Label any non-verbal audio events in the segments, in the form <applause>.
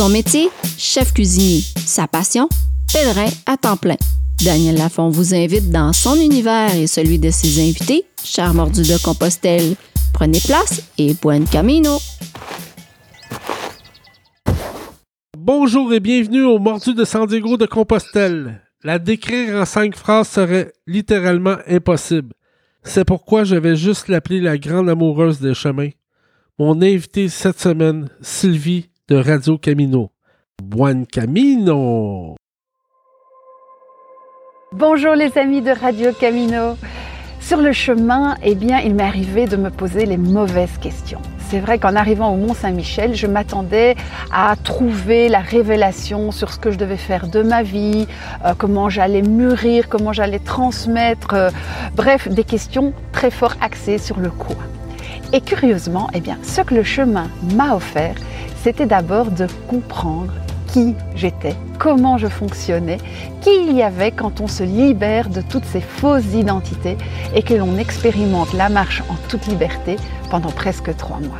Son métier, chef cuisinier. Sa passion, pèlerin à temps plein. Daniel Lafont vous invite dans son univers et celui de ses invités, cher mordu de Compostelle. Prenez place et buen camino! Bonjour et bienvenue au Mordu de San Diego de Compostelle. La décrire en cinq phrases serait littéralement impossible. C'est pourquoi je vais juste l'appeler la grande amoureuse des chemins. Mon invité cette semaine, Sylvie Radio Camino. Buen Camino! Bonjour les amis de Radio Camino. Sur le chemin, eh bien, il m'est arrivé de me poser les mauvaises questions. C'est vrai qu'en arrivant au Mont Saint-Michel, je m'attendais à trouver la révélation sur ce que je devais faire de ma vie, euh, comment j'allais mûrir, comment j'allais transmettre, euh, bref, des questions très fort axées sur le quoi. Et curieusement, eh bien, ce que le chemin m'a offert, c'était d'abord de comprendre qui j'étais, comment je fonctionnais, qui il y avait quand on se libère de toutes ces fausses identités et que l'on expérimente la marche en toute liberté pendant presque trois mois.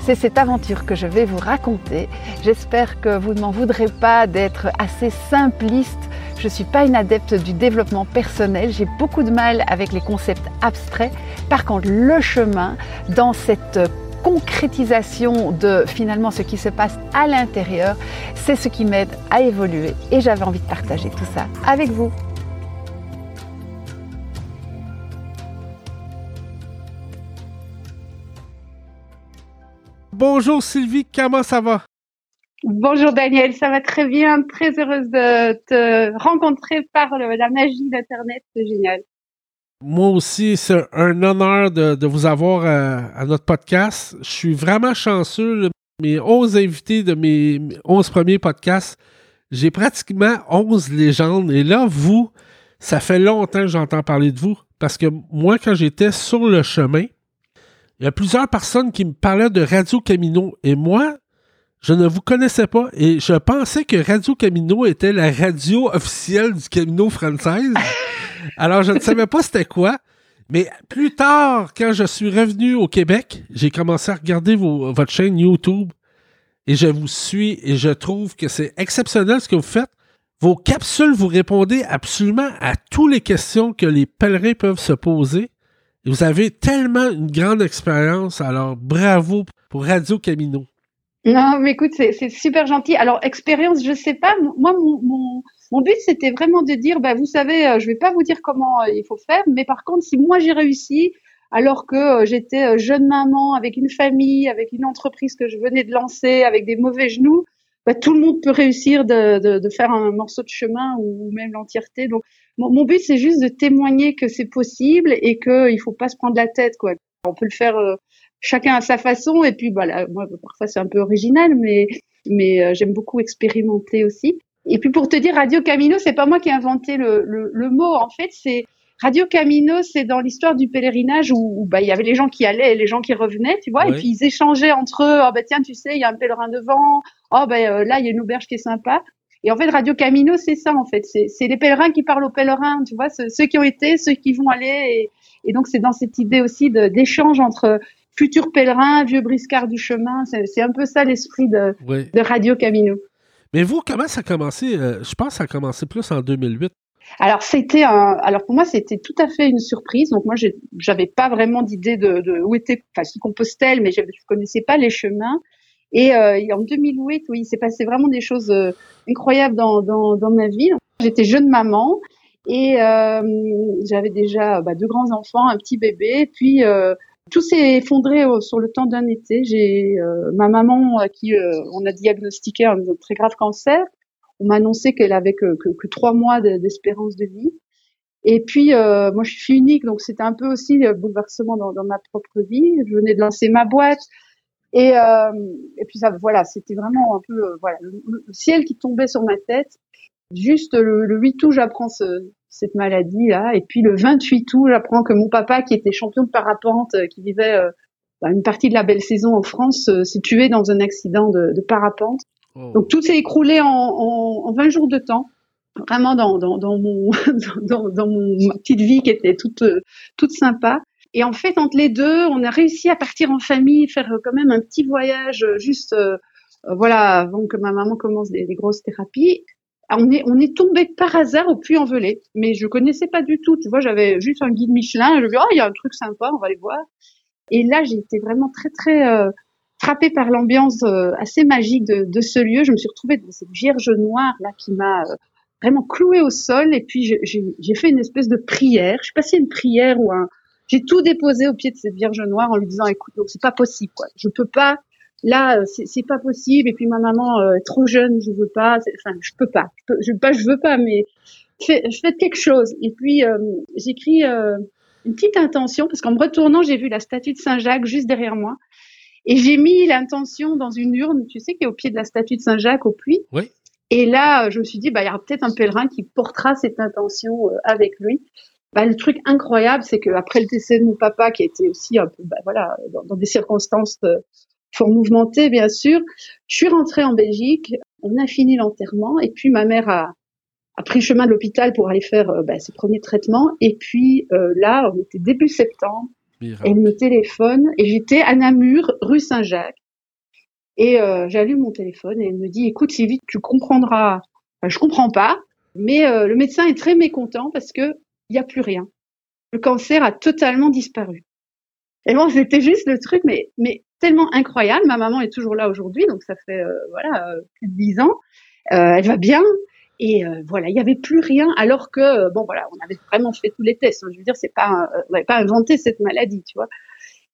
C'est cette aventure que je vais vous raconter. J'espère que vous ne m'en voudrez pas d'être assez simpliste. Je ne suis pas une adepte du développement personnel. J'ai beaucoup de mal avec les concepts abstraits. Par contre, le chemin dans cette concrétisation de finalement ce qui se passe à l'intérieur, c'est ce qui m'aide à évoluer et j'avais envie de partager tout ça avec vous. Bonjour Sylvie, comment ça va? Bonjour Daniel, ça va très bien, très heureuse de te rencontrer par la magie d'Internet, c'est génial. Moi aussi, c'est un honneur de, vous avoir à, notre podcast. Je suis vraiment chanceux. Mes 11 invités de mes 11 premiers podcasts, j'ai pratiquement 11 légendes. Et là, vous, ça fait longtemps que j'entends parler de vous. Parce que moi, quand j'étais sur le chemin, il y a plusieurs personnes qui me parlaient de Radio Camino. Et moi, je ne vous connaissais pas. Et je pensais que Radio Camino était la radio officielle du Camino française. <laughs> Alors, je ne savais pas c'était quoi. Mais plus tard, quand je suis revenu au Québec, j'ai commencé à regarder votre chaîne YouTube et je vous suis et je trouve que c'est exceptionnel ce que vous faites. Vos capsules, vous répondez absolument à toutes les questions que les pèlerins peuvent se poser. Et vous avez tellement une grande expérience. Alors, bravo pour Radio Camino. Non, mais écoute, c'est super gentil. Alors, expérience, je sais pas. Moi, mon, mon but, c'était vraiment de dire, bah, vous savez, euh, je vais pas vous dire comment euh, il faut faire, mais par contre, si moi j'ai réussi, alors que euh, j'étais jeune maman avec une famille, avec une entreprise que je venais de lancer, avec des mauvais genoux, bah, tout le monde peut réussir de, de, de, faire un morceau de chemin ou même l'entièreté. Donc, mon, but, c'est juste de témoigner que c'est possible et qu'il faut pas se prendre la tête, quoi. On peut le faire chacun à sa façon. Et puis, voilà, moi, parfois, c'est un peu original, mais, mais j'aime beaucoup expérimenter aussi. Et puis pour te dire, Radio Camino, c'est pas moi qui ai inventé le, le, le mot. En fait, c'est Radio Camino, c'est dans l'histoire du pèlerinage où, bah il y avait les gens qui allaient et les gens qui revenaient, tu vois, et puis ils échangeaient entre eux. Oh bah tiens, tu sais, il y a un pèlerin devant. Oh bah là, il y a une auberge qui est sympa. Et en fait, Radio Camino, c'est ça en fait. C'est les pèlerins qui parlent aux pèlerins, tu vois, ceux, qui ont été, ceux qui vont aller. Et, et donc c'est dans cette idée aussi d'échange entre futurs pèlerins, vieux briscards du chemin. C'est un peu ça l'esprit de, de Radio Camino. Mais vous, comment ça a commencé? Euh, je pense que ça a commencé plus en 2008. Alors c'était un, alors pour moi c'était tout à fait une surprise. Donc moi j'avais pas vraiment d'idée de, de, où était, enfin si Compostelle, mais je, connaissais pas les chemins. Et, euh, en 2008, oui, il s'est passé vraiment des choses euh, incroyables dans, dans, dans ma vie. J'étais jeune maman et euh, j'avais déjà bah, deux grands enfants, un petit bébé. Puis tout s'est effondré sur le temps d'un été. J'ai euh, ma maman à qui euh, on a diagnostiqué un très grave cancer. On m'a annoncé qu'elle avait que, que, trois mois d'espérance de vie. Et puis euh, moi je suis unique, donc c'était un peu aussi le bouleversement dans, dans, ma propre vie. Je venais de lancer ma boîte. Et, et puis ça, voilà, c'était vraiment un peu voilà le, ciel qui tombait sur ma tête. Juste le, le 8 août, j'apprends ce, cette maladie-là. Et puis le 28 août, j'apprends que mon papa, qui était champion de parapente, euh, qui vivait euh, bah, une partie de la belle saison en France, euh, s'est tué dans un accident de, de parapente. Oh. Donc tout s'est écroulé en, en, en, 20 jours de temps, vraiment dans, dans, dans mon, <laughs> dans, dans mon, ma petite vie qui était toute, toute sympa. Et en fait, entre les deux, on a réussi à partir en famille, faire quand même un petit voyage juste voilà, avant que ma maman commence des, grosses thérapies. On est, on est tombé par hasard au Puy-en-Velay, mais je connaissais pas du tout. Tu vois, j'avais juste un guide Michelin. Je me dis, oh, il y a un truc sympa, on va aller voir. Et là, j'ai été vraiment très, très euh, frappée par l'ambiance euh, assez magique de, ce lieu. Je me suis retrouvée dans cette Vierge noire là qui m'a euh, vraiment clouée au sol. Et puis j'ai fait une espèce de prière. Je passé une prière ou un. J'ai tout déposé au pied de cette Vierge noire en lui disant, écoute, c'est pas possible, quoi. Je peux pas. Là, c'est pas possible. Et puis ma maman est trop jeune, je veux pas. Enfin, je peux pas. Je, peux, je pas, je veux pas. Mais je fais quelque chose. Et puis j'écris une petite intention, parce qu'en me retournant, j'ai vu la statue de Saint-Jacques juste derrière moi. Et j'ai mis l'intention dans une urne, tu sais, qui est au pied de la statue de Saint-Jacques au puits. Oui. Et là, je me suis dit, bah, il y aura peut-être un pèlerin qui portera cette intention euh, avec lui. Bah, le truc incroyable, c'est qu'après le décès de mon papa, qui était aussi un peu, bah, voilà, dans, des circonstances euh, fort mouvementées, bien sûr, je suis rentrée en Belgique, on a fini l'enterrement, et puis ma mère a, a pris le chemin de l'hôpital pour aller faire euh, bah, ses premiers traitements. Et puis euh, là, on était début septembre. Elle me téléphone et j'étais à Namur, rue Saint-Jacques. Et euh, j'allume mon téléphone et elle me dit "Écoute, Sylvie, tu comprendras. Enfin, je comprends pas, mais le médecin est très mécontent parce que il y a plus rien. Le cancer a totalement disparu." Et bon, c'était juste le truc, mais mais tellement incroyable. Ma maman est toujours là aujourd'hui, donc ça fait voilà plus de dix ans. elle va bien, et euh, voilà, il n'y avait plus rien, alors que euh, bon voilà, on avait vraiment fait tous les tests. Hein. je veux dire, c'est pas, on n'avait pas inventé cette maladie, tu vois.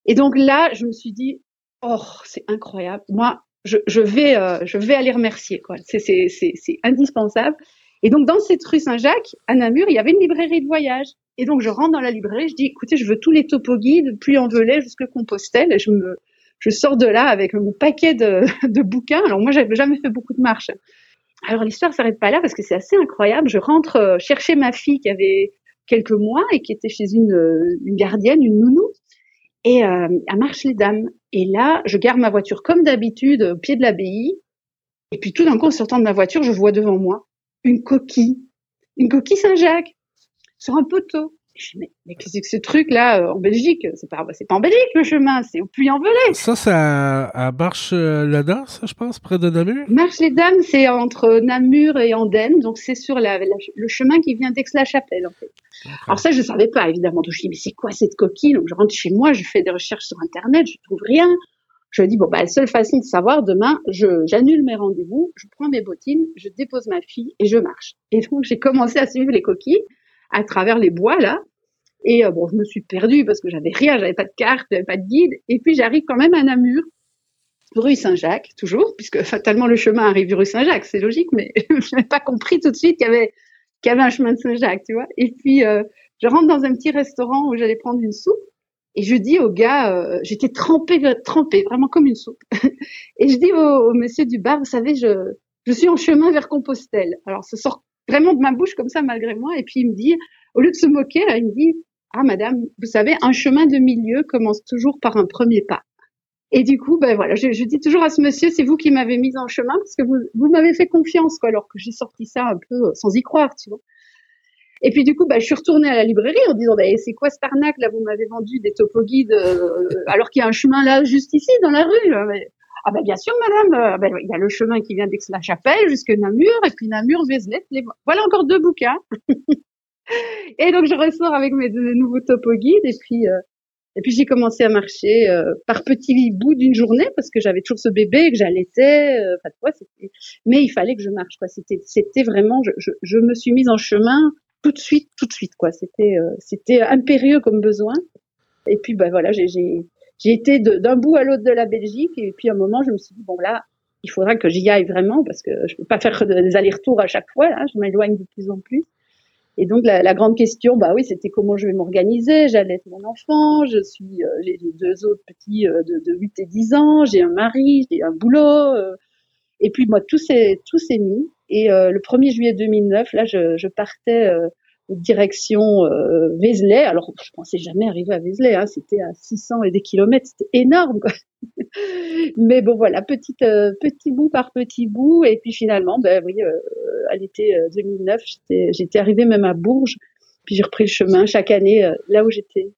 Et donc là, je me suis dit, oh, c'est incroyable. Moi, je, je vais, euh, je vais aller remercier, quoi. C'est, c'est, c'est, c'est indispensable. Et donc dans cette rue Saint-Jacques, à Namur, il y avait une librairie de voyage. Et donc je rentre dans la librairie, je dis, écoutez, je veux tous les topo guides, puis en velay jusqu'à Compostelle. Et je me, je sors de là avec mon paquet <laughs> de, bouquins. Alors moi, j'avais jamais fait beaucoup de marches. Alors l'histoire s'arrête pas là parce que c'est assez incroyable. Je rentre euh, chercher ma fille qui avait quelques mois et qui était chez une, euh, une gardienne, une nounou, et euh, elle marche les dames. Et là, je garde ma voiture comme d'habitude au pied de l'abbaye. Et puis tout d'un coup, en sortant de ma voiture, je vois devant moi une coquille, une coquille Saint-Jacques sur un poteau. Mais, mais qu'est-ce que ce truc-là euh, en Belgique C'est pas, c'est pas en Belgique le chemin, c'est au Puy-en-Velay. Ça, c'est à, Marche-les-Dames, ça, je pense, près de Namur Marche-les-Dames, c'est entre Namur et Andenne, donc c'est sur la, le chemin qui vient d'Aix-la-Chapelle, en fait. Alors ça, je savais pas, évidemment. Donc je dis, mais c'est quoi cette coquille? Donc je rentre chez moi, je fais des recherches sur Internet, je trouve rien. Je dis, bon, bah, la seule façon de savoir, demain, je, j'annule mes rendez-vous, je prends mes bottines, je dépose ma fille et je marche. Et donc, j'ai commencé à suivre les coquilles à travers les bois là. Et euh, bon, je me suis perdue parce que j'avais rien, j'avais pas de carte, j'avais pas de guide. Et puis j'arrive quand même à Namur, rue Saint-Jacques, toujours, puisque fatalement le chemin arrive rue Saint-Jacques, c'est logique, mais <laughs> je n'avais pas compris tout de suite qu'il y avait qu'il y avait un chemin de Saint-Jacques, tu vois. Et puis euh, je rentre dans un petit restaurant où j'allais prendre une soupe. Et je dis au gars, euh, j'étais trempée, trempée, vraiment comme une soupe. <laughs> et je dis au, au, monsieur du bar, vous savez, je, je suis en chemin vers Compostelle. Alors, ça sort vraiment de ma bouche comme ça malgré moi. Et puis il me dit, au lieu de se moquer, il me dit, ah madame, vous savez, un chemin de milieu commence toujours par un premier pas. Et du coup, ben voilà, je, dis toujours à ce monsieur, c'est vous qui m'avez mise en chemin parce que vous, vous m'avez fait confiance, quoi, alors que j'ai sorti ça un peu sans y croire, tu vois. Et puis du coup, ben, je suis retournée à la librairie en disant, ben, c'est quoi cette arnaque là? Vous m'avez vendu des topo guides euh, alors qu'il y a un chemin là juste ici dans la rue. Ah ben bien sûr, madame. Euh, ben, il y a le chemin qui vient d'Aix-la-Chapelle jusque Namur, et puis Namur, Vézelay. Voilà encore deux bouquins. <laughs> et donc je ressors avec mes nouveaux topo guides, et puis euh, et puis j'ai commencé à marcher euh, par petits bouts d'une journée parce que j'avais toujours ce bébé que j'allaitais. Enfin, quoi, mais il fallait que je marche. Quoi, c'était c'était vraiment. Je, je, je, me suis mise en chemin tout de suite, tout de suite. Quoi, c'était c'était impérieux comme besoin. Et puis ben voilà, j'ai été d'un bout à l'autre de la Belgique et puis à un moment je me suis dit bon là il faudra que j'y aille vraiment parce que je peux pas faire des allers-retours à chaque fois là je m'éloigne de plus en plus. Et donc la, grande question bah oui c'était comment je vais m'organiser. J'allais mon enfant je suis euh, j'ai deux autres petits euh, de, de 8 et 10 ans j'ai un mari j'ai un boulot euh, et puis moi tout s'est mis. Et le 1er juillet 2009 là je partais direction euh, Vézelay. Alors, je pensais jamais arriver à Vézelay, hein, c'était à 600 et des kilomètres, c'était énorme. <laughs> Mais bon, voilà, petit, euh, petit bout par petit bout. Et puis finalement, ben oui, euh, à l'été 2009, j'étais arrivée même à Bourges. Puis j'ai repris le chemin chaque année là où j'étais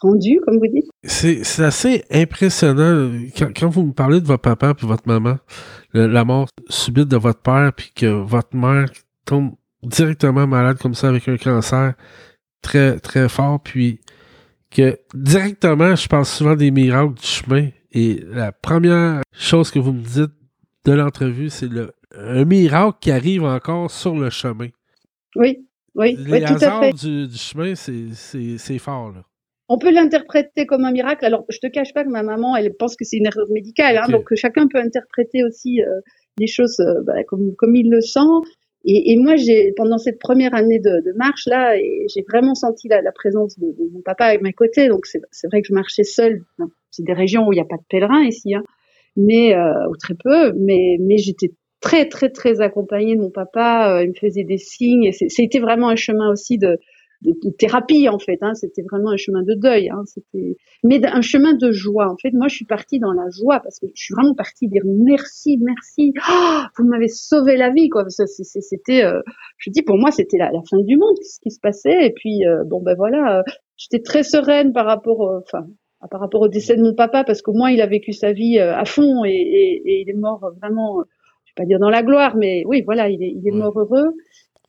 rendu, comme vous dites. C'est assez impressionnant quand, vous me parlez de votre papa et votre maman, la mort subite de votre père, puis que votre mère tombe directement malade comme ça avec un cancer très, très fort, puis que directement, je parle souvent des miracles du chemin. Et la première chose que vous me dites de l'entrevue, c'est le un miracle qui arrive encore sur le chemin. Oui, oui, Les tout à fait. Du, du chemin, c'est fort. Là. On peut l'interpréter comme un miracle. Alors, je te cache pas que ma maman, elle pense que c'est une erreur médicale, hein, donc chacun peut interpréter aussi euh, les choses euh, bah, comme, comme il le sent. Et, et moi, j'ai pendant cette première année de, de marche là, j'ai vraiment senti la, la présence de, de, mon papa à mes côtés. Donc c'est vrai que je marchais seule. C'est des régions où il n'y a pas de pèlerins ici, hein, mais euh, ou très peu. Mais mais j'étais très très très accompagnée de mon papa. Euh, il me faisait des signes. C'était vraiment un chemin aussi de de, de, thérapie en fait. Hein. C'était vraiment un chemin de deuil. Hein. C'était, mais un chemin de joie. En fait, moi, je suis partie dans la joie parce que je suis vraiment partie dire merci, merci. Oh, vous m'avez sauvé la vie, quoi. C'était, euh, je dis pour moi, c'était la, la, fin du monde, ce qui se passait. Et puis, euh, bon ben voilà, euh, j'étais très sereine par rapport, enfin. par rapport au décès de mon papa, parce qu'au moins il a vécu sa vie à fond et, et, et il est mort vraiment, je vais pas dire dans la gloire, mais oui, voilà, il est, il est mort heureux.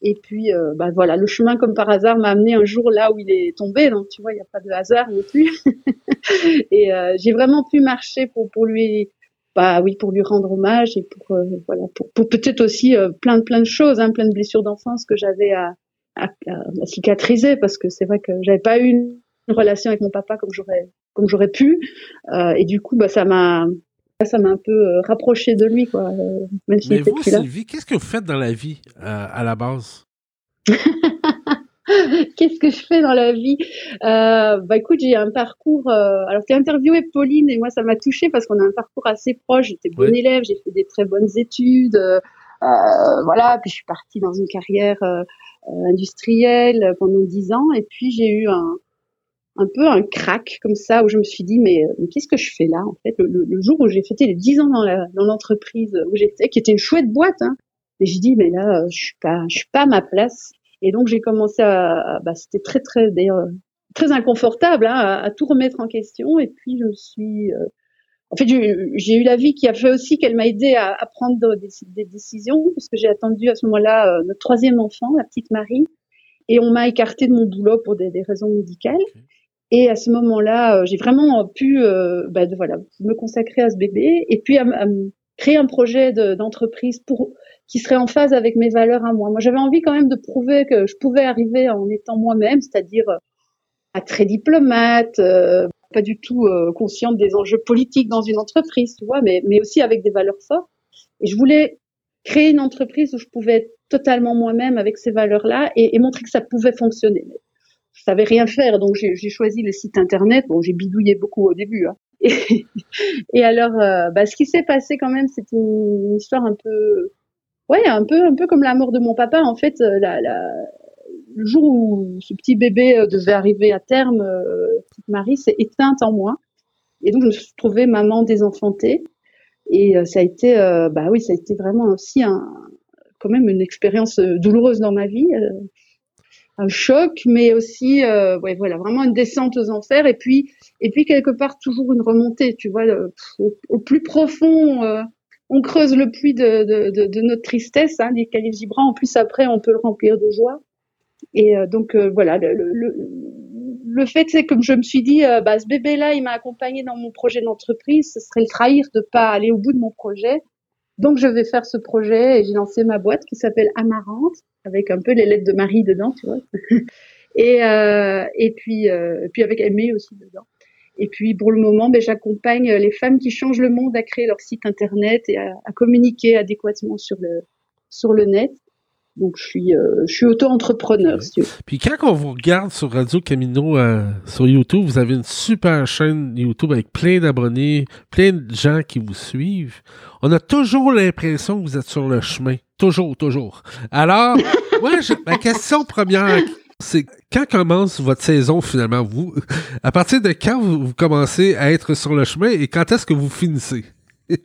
Et puis, euh, bah voilà, le chemin comme par hasard m'a amené un jour là où il est tombé. Donc tu vois, il n'y a pas de hasard non plus. <laughs> et euh, j'ai vraiment pu marcher pour pour lui, bah oui, pour lui rendre hommage et pour euh, voilà, pour, pour peut-être aussi euh, plein plein de choses, hein, plein de blessures d'enfance que j'avais à, à, à, cicatriser parce que c'est vrai que j'avais pas eu une relation avec mon papa comme j'aurais comme j'aurais pu. et du coup, bah ça m'a ça m'a un peu euh, rapproché de lui, quoi. Euh, Mais vous, Sylvie, qu'est-ce que vous faites dans la vie euh, à la base? <laughs> Qu'est-ce que je fais dans la vie? Euh, Bah écoute, j'ai un parcours. Euh, alors, tu as interviewé Pauline et moi, ça m'a touchée parce qu'on a un parcours assez proche. J'étais bonne élève, j'ai fait des très bonnes études. Voilà, puis je suis partie dans une carrière industrielle pendant dix ans et puis j'ai eu un, un peu un crack comme ça où je me suis dit mais, mais qu'est-ce que je fais là en fait? Le, jour où j'ai fêté les 10 ans dans l'entreprise où j'étais qui était une chouette boîte hein, et j'ai dit mais là je suis pas je suis pas à ma place. Et donc j'ai commencé à, bah, c'était très très d'ailleurs très inconfortable hein, à, tout remettre en question. Et puis je me suis euh, en fait j'ai eu la vie qui a fait aussi qu'elle m'a aidé à, prendre des, décisions puisque j'ai attendu à ce moment-là euh, notre troisième enfant la petite Marie. Et on m'a écarté de mon boulot pour des raisons médicales. Et à ce moment-là, euh, j'ai vraiment pu euh, bah, de, voilà, me consacrer à ce bébé et puis à, à créer un projet d'entreprise pour qui serait en phase avec mes valeurs à moi. Moi, j'avais envie quand même de prouver que je pouvais arriver en étant moi-même, c'est-à-dire à euh, très diplomate, euh, pas du tout euh, consciente des enjeux politiques dans une entreprise, tu vois, mais, mais aussi avec des valeurs fortes. Et je voulais créer une entreprise où je pouvais être totalement moi-même avec ces valeurs-là et, et, montrer que ça pouvait fonctionner je savais rien faire, donc j'ai choisi le site internet. Bon, j'ai bidouillé beaucoup au début. Hein. <laughs> Et, et, alors, euh, bah, ce qui s'est passé quand même, c'est une, histoire un peu, ouais, un peu, un peu comme la mort de mon papa. En fait, euh, la, la, le jour où ce petit bébé euh, devait arriver à terme, euh, Marie s'est éteinte en moi. Et donc, je me suis trouvée maman désenfantée. Et euh, ça a été, bah oui, ça a été vraiment aussi un, quand même une expérience douloureuse dans ma vie un choc, mais aussi, euh, ouais, voilà, vraiment une descente aux enfers, et puis, et puis quelque part toujours une remontée, tu vois, au, plus profond, euh, on creuse le puits de, de, de, de notre tristesse, hein, calices vibrants. En plus, après, on peut le remplir de joie. Et euh, donc euh, voilà, le, le, le fait c'est que je me suis dit, euh, bah, ce bébé-là, il m'a accompagné dans mon projet d'entreprise, ce serait le trahir de pas aller au bout de mon projet. Donc je vais faire ce projet et j'ai lancé ma boîte qui s'appelle Amarante avec un peu les lettres de Marie dedans, tu vois. <laughs> et euh, et puis euh, puis avec Aimé aussi dedans. Et puis pour le moment, ben, j'accompagne les femmes qui changent le monde à créer leur site internet et à, à communiquer adéquatement sur le sur le net. Donc, je suis, euh, je suis auto-entrepreneur. Si Puis, quand on vous regarde sur Radio Camino euh, sur YouTube, vous avez une super chaîne YouTube avec plein d'abonnés, plein de gens qui vous suivent. On a toujours l'impression que vous êtes sur le chemin. Toujours, toujours. Alors, <laughs> ouais, ma question première, c'est quand commence votre saison finalement? Vous, à partir de quand vous, vous commencez à être sur le chemin et quand est-ce que vous finissez? <laughs>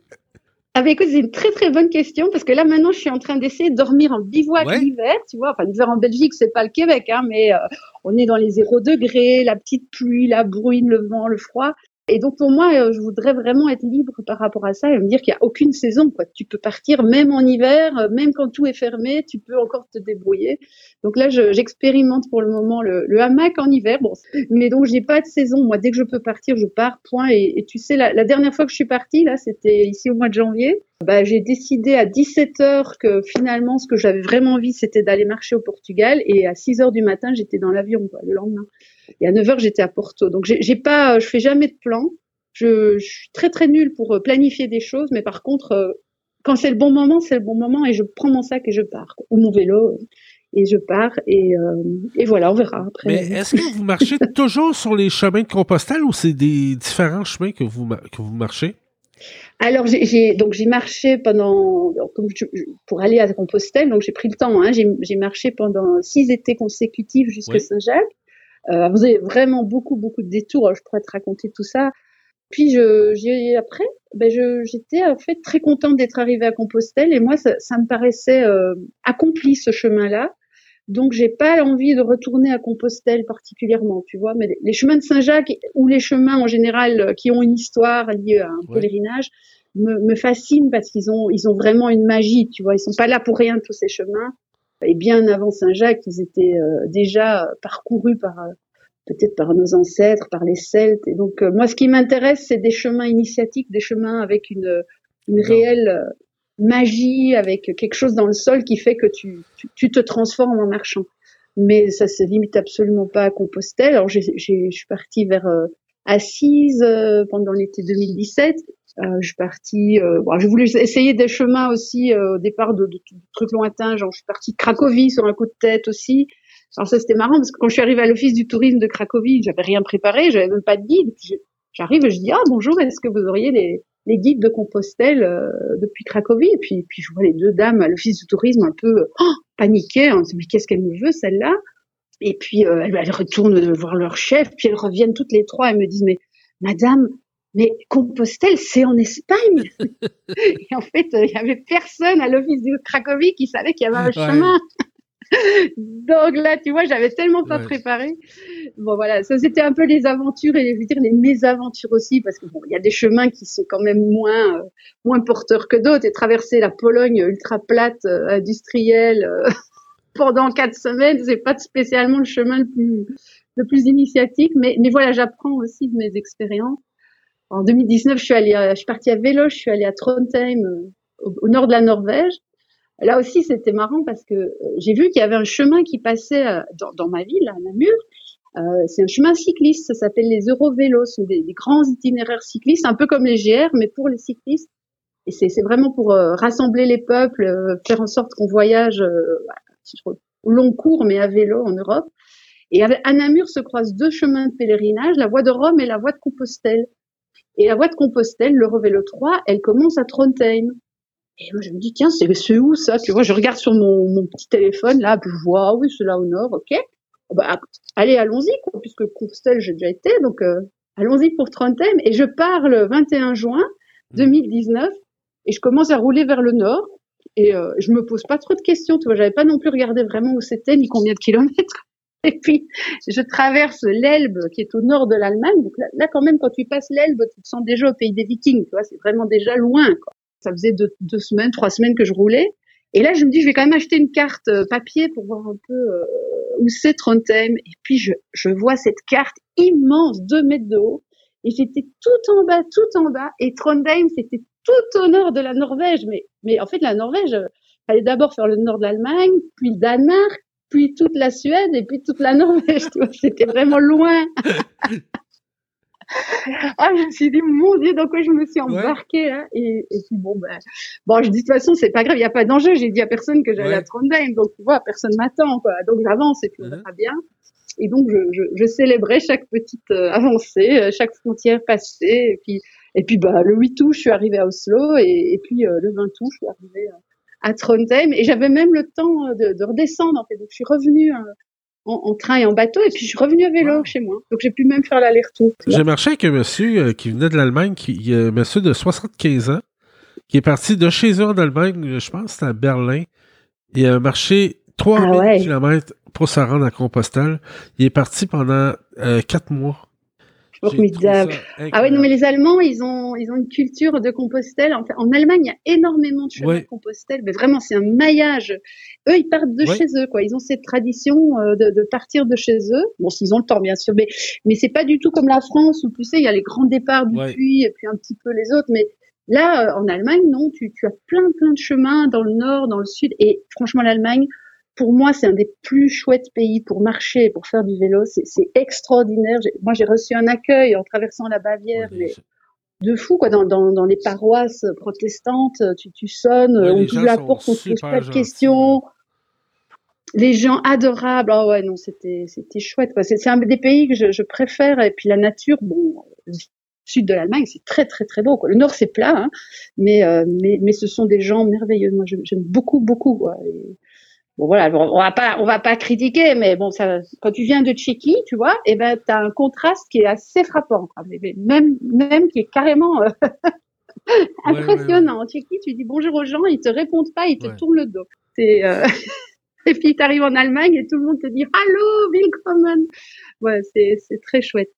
ah bah écoute, c'est une très très bonne question parce que là maintenant je suis en train d'essayer de dormir en bivouac l'hiver, tu vois. Enfin l'hiver en Belgique c'est pas le Québec, hein, mais euh, on est dans les zéro degrés, la petite pluie, la bruine, le vent, le froid. Et donc pour moi, euh, je voudrais vraiment être libre par rapport à ça et me dire qu'il n'y a aucune saison. Quoi. Tu peux partir même en hiver, euh, même quand tout est fermé, tu peux encore te débrouiller. Donc là, j'expérimente pour le moment le, hamac en hiver. Bon, mais donc j'ai pas de saison. Moi, dès que je peux partir, je pars. Point. Et, tu sais, la, la, dernière fois que je suis partie, là, c'était ici au mois de janvier. Bah, j'ai décidé à 17 heures que finalement, ce que j'avais vraiment envie, c'était d'aller marcher au Portugal. Et à 6 heures du matin, j'étais dans l'avion le lendemain. Et à 9 heures, j'étais à Porto. Donc, j'ai pas, je fais jamais de plan. Je, je, suis très très nulle pour euh, planifier des choses, mais par contre, euh, quand c'est le bon moment, c'est le bon moment et je prends mon sac et je pars, ou mon vélo et je pars et, euh, et voilà, on verra après. Mais est-ce que vous marchez <laughs> toujours sur les chemins de Compostelle ou c'est des différents chemins que vous que vous marchez? Alors j'ai donc j'ai marché pendant pour aller à Compostelle, donc j'ai pris le temps. Hein, j'ai marché pendant six étés consécutifs jusqu'à Saint-Jacques. Euh, vous avez vraiment beaucoup, beaucoup de détours. Je pourrais te raconter tout ça. Puis je, j'ai après, ben je, j'étais en fait très contente d'être arrivée à Compostelle et moi ça, ça me paraissait euh, accompli ce chemin-là. Donc j'ai pas envie de retourner à Compostelle particulièrement, tu vois. Mais les chemins de Saint-Jacques ou les chemins en général euh, qui ont une histoire liée à un pèlerinage me, me fascinent parce qu'ils ont ils ont vraiment une magie, tu vois. Ils sont pas là pour rien tous ces chemins et bien avant Saint-Jacques, ils étaient euh, déjà parcourus par euh, peut-être par nos ancêtres, par les Celtes. Et donc, euh, moi, ce qui m'intéresse, c'est des chemins initiatiques, des chemins avec une, une réelle magie, avec quelque chose dans le sol qui fait que tu, tu, tu te transformes en marchant. Mais ça se limite absolument pas à Compostelle. Alors, je suis partie vers Assise pendant l'été 2017 euh, je suis partie. Euh, bon, j'ai voulu essayer des chemins aussi euh, au départ de, de, de, trucs lointains. Genre, je suis partie de Cracovie sur un coup de tête aussi. Alors ça, c'était marrant parce que quand je suis arrivée à l'office du tourisme de Cracovie, j'avais rien préparé, j'avais même pas de guide. J'arrive et je dis ah bonjour, est-ce que vous auriez les, les guides de Compostelle euh, depuis Cracovie? Et puis, puis je vois les deux dames à l'office du tourisme un peu oh, paniquées. On se mais qu'est-ce qu'elle me veut celle-là? Et puis euh, elles retournent voir leur chef, puis elles reviennent toutes les trois et me disent mais Madame, mais Compostelle, c'est en Espagne. <laughs> et en fait, il y avait personne à l'office de Cracovie qui savait qu'il y avait un chemin. <laughs> Donc là, tu vois, j'avais tellement pas préparé. Bon voilà, ça c'était un peu les aventures et je veux dire les mésaventures aussi parce que bon, il y a des chemins qui sont quand même moins euh, moins porteurs que d'autres et traverser la Pologne ultra plate euh, industrielle euh, <laughs> pendant quatre semaines, c'est pas spécialement le chemin le plus le plus initiatique, mais mais voilà, j'apprends aussi de mes expériences. En 2019, je suis allée, je suis partie à vélo, je suis allée à Trondheim, euh, au, nord de la Norvège. Là aussi, c'était marrant parce que euh, j'ai vu qu'il y avait un chemin qui passait euh, dans, ma ville, à Namur. Euh, c'est un chemin cycliste, ça s'appelle les Eurovélos, ce sont des, grands itinéraires cyclistes, un peu comme les GR, mais pour les cyclistes. Et c'est vraiment pour rassembler les peuples, faire en sorte qu'on voyage au long cours, mais à vélo en Europe. Et à Namur se croisent deux chemins de pèlerinage, la voie de Rome et la voie de Compostelle. Et la voie de Compostelle, le Revélo 3, elle commence à Trondheim. Et moi, je me dis, tiens, c'est où ça Tu vois, je regarde sur mon, mon petit téléphone, là, puis je vois, ah oui, c'est là au nord, ok. Bah, allez, allons-y, quoi, puisque Compostelle, j'ai déjà été, donc euh, allons-y pour Trondheim. Et je pars le 21 juin 2019, et je commence à rouler vers le nord. Et euh, je me pose pas trop de questions, tu vois, j'avais pas non plus regardé vraiment où c'était, ni combien de kilomètres. <laughs> Et puis, je traverse l'Elbe, qui est au nord de l'Allemagne. Donc là, quand même, quand tu passes l'Elbe, tu te sens déjà au pays des Vikings. Tu c'est vraiment déjà loin. Quoi. Ça faisait deux, semaines, trois semaines que je roulais. Et là, je me dis, je vais quand même acheter une carte euh, papier pour voir un peu euh, où c'est Trondheim. Et puis, je, je vois cette carte immense, deux mètres de haut. Et j'étais tout en bas, tout en bas. Et Trondheim, c'était tout au nord de la Norvège. Mais, mais en fait, la Norvège, euh, fallait d'abord faire le nord de l'Allemagne, puis le Danemark, puis toute la Suède et puis toute la Norvège. C'était vraiment loin. <laughs> ah, je me suis dit, mon Dieu, dans quoi je me suis embarquée là. Et, et puis bon, ben, bon, je dis de toute façon, c'est pas grave, il n'y a pas d'enjeu. J'ai dit à personne que j'allais à Trondheim, donc tu vois, personne m'attend, quoi. Donc j'avance et puis on verra bien. Et donc je, je, je célébrais chaque petite euh, avancée, euh, chaque frontière passée. Et puis, et puis bah, le 8 août, je suis arrivée à Oslo, et, et puis euh, le 20 août, je suis arrivée à Trondheim et j'avais même le temps de, de, redescendre en fait. Donc je suis revenue euh, en, en, train et en bateau et puis je suis revenue à vélo chez moi. Donc j'ai pu même faire l'aller-retour. J'ai marché avec un monsieur euh, qui venait de l'Allemagne, qui un monsieur de 75 ans. qui est parti de chez eux en Allemagne, je pense que c'était à Berlin. Il a marché 3000 Ah ouais. km pour se rendre à Compostelle. Il est parti pendant euh, quatre mois. Formidable. Ah oui, incroyable. non, mais les Allemands, ils ont, ils ont une culture de Compostelle. En, fait, en Allemagne, il y a énormément de chemins Ouais. de Compostelle, mais vraiment, c'est un maillage. Eux, ils partent de Ouais. chez eux, quoi. Ils ont cette tradition euh, de, de partir de chez eux. Bon, s'ils ont le temps, bien sûr, mais, mais c'est pas du tout comme la France où, tu sais, il y a les grands départs du Ouais. puits et puis un petit peu les autres. Mais là, euh, en Allemagne, non, tu, tu as plein, plein de chemins dans le nord, dans le sud. Et franchement, l'Allemagne, pour moi, c'est un des plus chouettes pays pour marcher, pour faire du vélo. C'est extraordinaire. Moi, j'ai reçu un accueil en traversant la Bavière, mais de fou quoi. Dans, dans, dans les paroisses protestantes tu, tu sonnes on t'ouvre la porte on te pose pas de questions. Les gens adorables. Ah ouais non c'était c'était chouette c'est un des pays que je, je préfère. Et puis la nature bon le sud de l'Allemagne c'est très très très beau quoi. Le nord c'est plat hein, mais euh, mais mais ce sont des gens merveilleux. Moi j'aime beaucoup beaucoup quoi. Et- Bon voilà, on va pas on va pas critiquer, mais bon ça, quand tu viens de Tchéquie, tu vois, et ben t'as un contraste qui est assez frappant, quoi. Même même qui est carrément euh, <laughs> ouais, impressionnant. En Tchéquie, tu dis bonjour aux gens, ils te répondent pas, ils te Ouais. tournent le dos. C'est euh, <laughs> et puis tu arrives en Allemagne et tout le monde te dit Hallo, willkommen. Ouais, c'est c'est très chouette.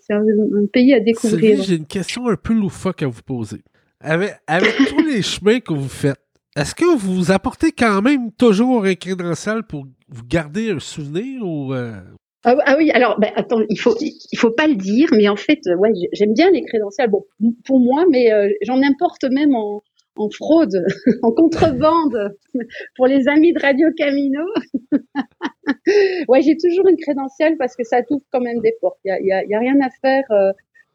C'est un, un pays à découvrir. J'ai une question un peu loufoque à vous poser. Avec, avec <laughs> tous les chemins que vous faites, est-ce que vous apportez quand même toujours un crédential pour vous garder un souvenir ou euh, Ah, ah oui, alors ben, attends, il faut il faut pas le dire, mais en fait, euh, ouais, j'ai- j'aime bien les crédentials. Bon, pour moi, mais euh, j'en importe même en en fraude, <laughs> en contrebande <laughs> pour les amis de Radio Camino. <laughs> ouais, j'ai toujours une crédentiale parce que ça t'ouvre quand même des portes. Il y a, y y a rien à faire.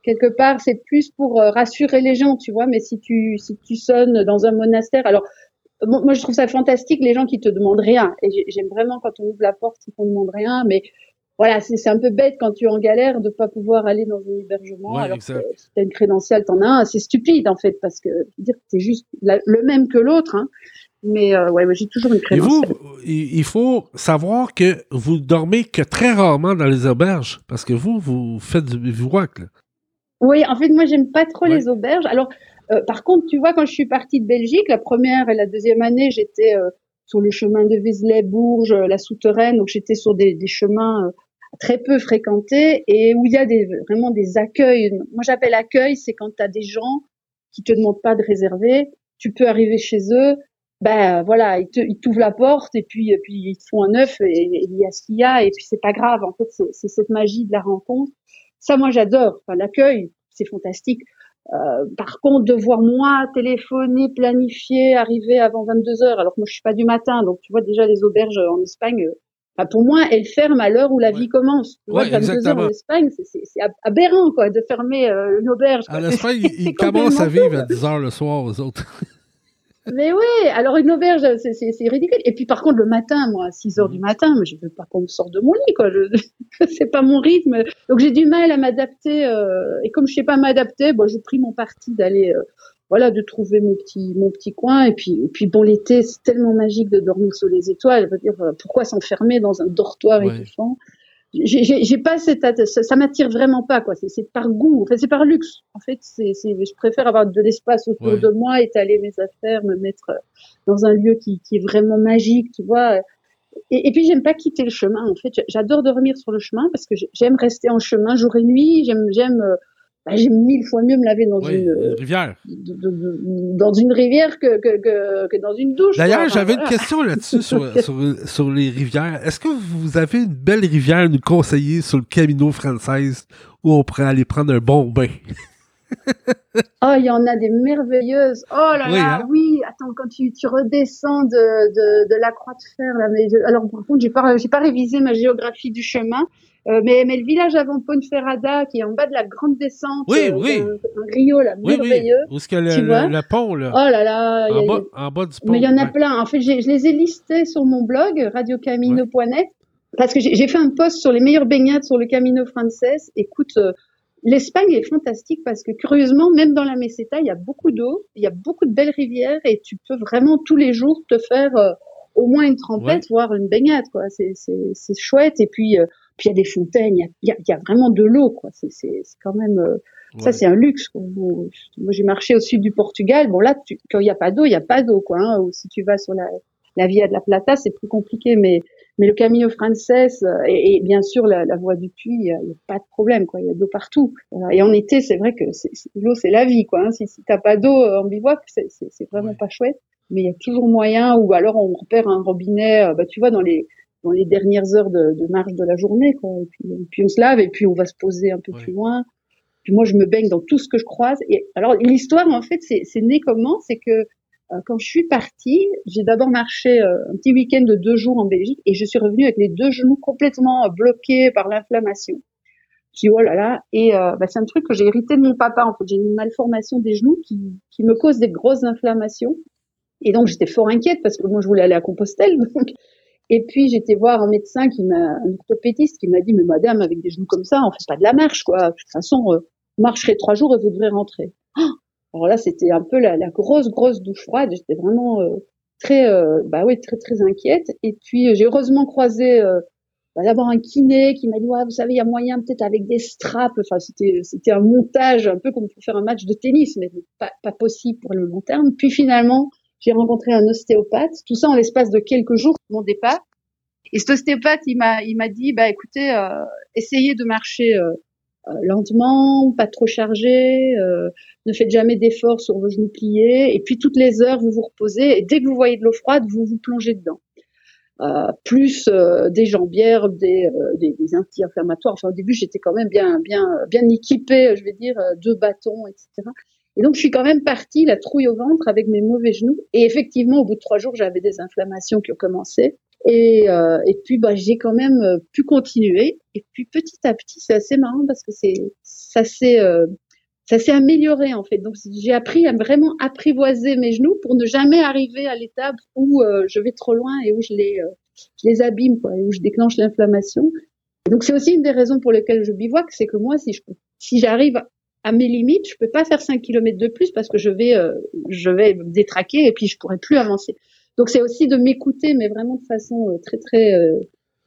quelque part, c'est plus pour rassurer les gens, tu vois. Mais si tu si tu sonnes dans un monastère, alors bon, moi je trouve ça fantastique les gens qui te demandent rien. Et j'ai- j'aime vraiment quand on ouvre la porte et qu'on ne demande rien, mais voilà, c'est un peu bête quand tu es en galère de pas pouvoir aller dans un hébergement Ouais, alors exact. que si t'as une crédentiale, t'en as un. C'est stupide en fait parce que dire c'est juste la- le même que l'autre. Hein. Mais euh, ouais, j'ai toujours une Et vous, crédentiale. il faut savoir que vous dormez que très rarement dans les auberges parce que vous, vous faites du bivouac. Oui, en fait, moi, j'aime pas trop Ouais. les auberges. Alors, euh, par contre, tu vois, quand je suis partie de Belgique, la première et la deuxième année, j'étais euh, sur le chemin de Vézelay, Bourges, euh, la Souterraine, donc j'étais sur des, des chemins euh, très peu fréquentés et où il y a des, vraiment des accueils. Moi, j'appelle accueil, c'est quand tu as des gens qui te demandent pas de réserver, tu peux arriver chez eux, ben voilà, ils te, ils t'ouvrent la porte et puis, et puis ils te font un œuf et, et il y a ce qu'il y a et puis c'est pas grave. En fait, c'est c'est cette magie de la rencontre. Ça, moi, j'adore. Enfin, l'accueil, c'est fantastique. Euh, par contre, devoir moi téléphoner, planifier, arriver avant 22 heures, alors que moi je suis pas du matin, donc tu vois déjà les auberges en Espagne. euh, pour moi, elles ferment à l'heure où la Ouais. vie commence. Tu vois, Ouais, 22 heures en Espagne, c'est- c'est c'est ab- aberrant quoi, de fermer euh, une auberge. quoi. <laughs> En Espagne, ils, commencent à vivre à 10 heures le soir, aux autres. Mais oui, alors une auberge, c'est- c'est c'est ridicule. Et puis par contre, le matin, moi, à 6 heures Mhm. du matin, mais je veux pas qu'on me sorte de mon lit, quoi. <laughs> C'est pas mon rythme. Donc j'ai du mal à m'adapter. euh, Et comme je sais pas m'adapter, bon, j'ai pris mon parti d'aller, euh, voilà, de trouver mon petit, mon petit coin. Et puis, et puis bon, l'été, c'est tellement magique de dormir sous les étoiles. Je veux dire, euh, pourquoi s'enfermer dans un dortoir Ouais. étouffant? J'ai pas cette ça, ça m'attire vraiment pas quoi. C'est c'est par goût. Enfin c'est par luxe. En fait c'est je préfère avoir de l'espace autour Ouais. de moi étaler mes affaires me mettre dans un lieu qui qui est vraiment magique tu vois. Et, et puis j'aime pas quitter le chemin. En fait j'adore dormir sur le chemin parce que j'ai- j'aime rester en chemin jour et nuit. J'aime j'aime euh, bah, j'aime mille fois mieux me laver dans Oui, une euh, une rivière. de- de- de- dans une rivière que que, que, que dans une douche. D'ailleurs, j'avais une question là-dessus sur, <laughs> sur, sur les rivières. Est-ce que vous avez une belle rivière à nous conseiller sur le Camino Francaise où on pourrait aller prendre un bon bain? <laughs> Oh, il y en a des merveilleuses. Oh là Oui, là, hein? oui. Attends, quand tu, tu redescends de, de, de la Croix de Fer, là, mais je- alors par contre, j'ai pas, j'ai pas révisé ma géographie du chemin. Euh, mais, mais le village avant Ponferrada, qui est en bas de la grande descente, Oui, euh, oui. un rio là, Oui, oui. merveilleux. Où est-ce que le, le- le pont, là? Oh là là, il y a- en, bas, en bas du pont. mais il y en a ouais. plein. En fait, je les ai listés sur mon blog, radiocamino.net, parce que j'ai fait un post sur les meilleures baignades sur le Camino Frances. Écoute, euh, l'Espagne est fantastique parce que curieusement, même dans la Meseta, il y a beaucoup d'eau, il y a beaucoup de belles rivières et tu peux vraiment tous les jours te faire euh, au moins une trempette, voire une baignade, quoi. C'est chouette. Et puis, puis il y a des fontaines, il y a, il y a- vraiment de l'eau, quoi. C'est c'est- c'est quand même. euh, Ça, c'est un luxe. moi, j'ai marché au sud du Portugal. Bon, là, quand il n'y a pas d'eau, il n'y a pas d'eau, quoi. Hein. Ou si tu vas sur la, la Via de la Plata, c'est plus compliqué. Mais, mais le Camino Frances euh, et, bien sûr la, la voie du puits, il n'y a, pas de problème, quoi. Il y a de l'eau partout. Et en été, c'est vrai que l'eau, c'est la vie, quoi. Hein. Si, si t'as pas d'eau en bivouac, c'est vraiment pas chouette. Mais il y a toujours moyen. Ou alors on repère un robinet. Euh, bah, tu vois, dans les dans les dernières heures de, de marche de la journée, quoi. Et puis, et puis, on se lave et puis on va se poser un peu plus loin. Puis moi, je me baigne dans tout ce que je croise. Et alors l'histoire, en fait, c'est né comment? C'est que euh, quand je suis partie, j'ai d'abord marché euh, un petit week-end de deux jours en Belgique et je suis revenue avec les deux genoux complètement euh, bloqués par l'inflammation. Puis oh là là, et bah, c'est un truc que j'ai hérité de mon papa. En fait, j'ai une malformation des genoux qui, qui me cause des grosses inflammations. Et donc j'étais fort inquiète parce que moi je voulais aller à Compostelle. <laughs> Donc... Et puis j'étais voir un médecin qui m'a, un orthopédiste qui m'a dit mais madame avec des genoux comme ça on fait pas de la marche quoi. De toute façon, euh, trois jours et vous devrez rentrer. Oh alors là, c'était un peu la, la, grosse, grosse douche froide. J'étais vraiment euh, très, euh, bah oui, très, très inquiète. Et puis, euh, j'ai heureusement croisé bah, d'abord un kiné qui m'a dit, ouais, vous savez, il y a moyen peut-être avec des straps. Enfin, c'était, c'était un montage un peu comme pour faire un match de tennis, mais pas, pas possible pour le long terme. Puis finalement, j'ai rencontré un ostéopathe. Tout ça en l'espace de quelques jours mon départ. Et cet ostéopathe, il m'a, il m'a dit, bah écoutez, essayez de marcher euh, lentement, pas trop chargé, euh, ne faites jamais d'efforts sur vos genoux pliés, et puis toutes les heures vous vous reposez, et dès que vous voyez de l'eau froide, vous vous plongez dedans. Euh, plus des jambières, des, des, des anti-inflammatoires. Enfin, au début, j'étais quand même bien, bien, bien équipée, je vais dire, deux bâtons, etc. Et donc, je suis quand même partie, la trouille au ventre, avec mes mauvais genoux. Et effectivement, au bout de trois jours, j'avais des inflammations qui ont commencé. Et, euh, et puis bah, j'ai quand même euh, pu continuer. Et puis petit à petit, c'est assez marrant parce que c'est ça s'est euh, ça s'est amélioré en fait. Donc j'ai appris à vraiment apprivoiser mes genoux pour ne jamais arriver à l'étape où euh, je vais trop loin et où je les je les abîme quoi, et où je déclenche l'inflammation. Donc c'est aussi une des raisons pour lesquelles je bivouac, c'est que moi si je si j'arrive à mes limites, je peux pas faire 5 km de plus parce que je vais je vais me détraquer et puis je pourrai plus avancer. Donc c'est aussi de m'écouter, mais vraiment de façon euh, très très euh,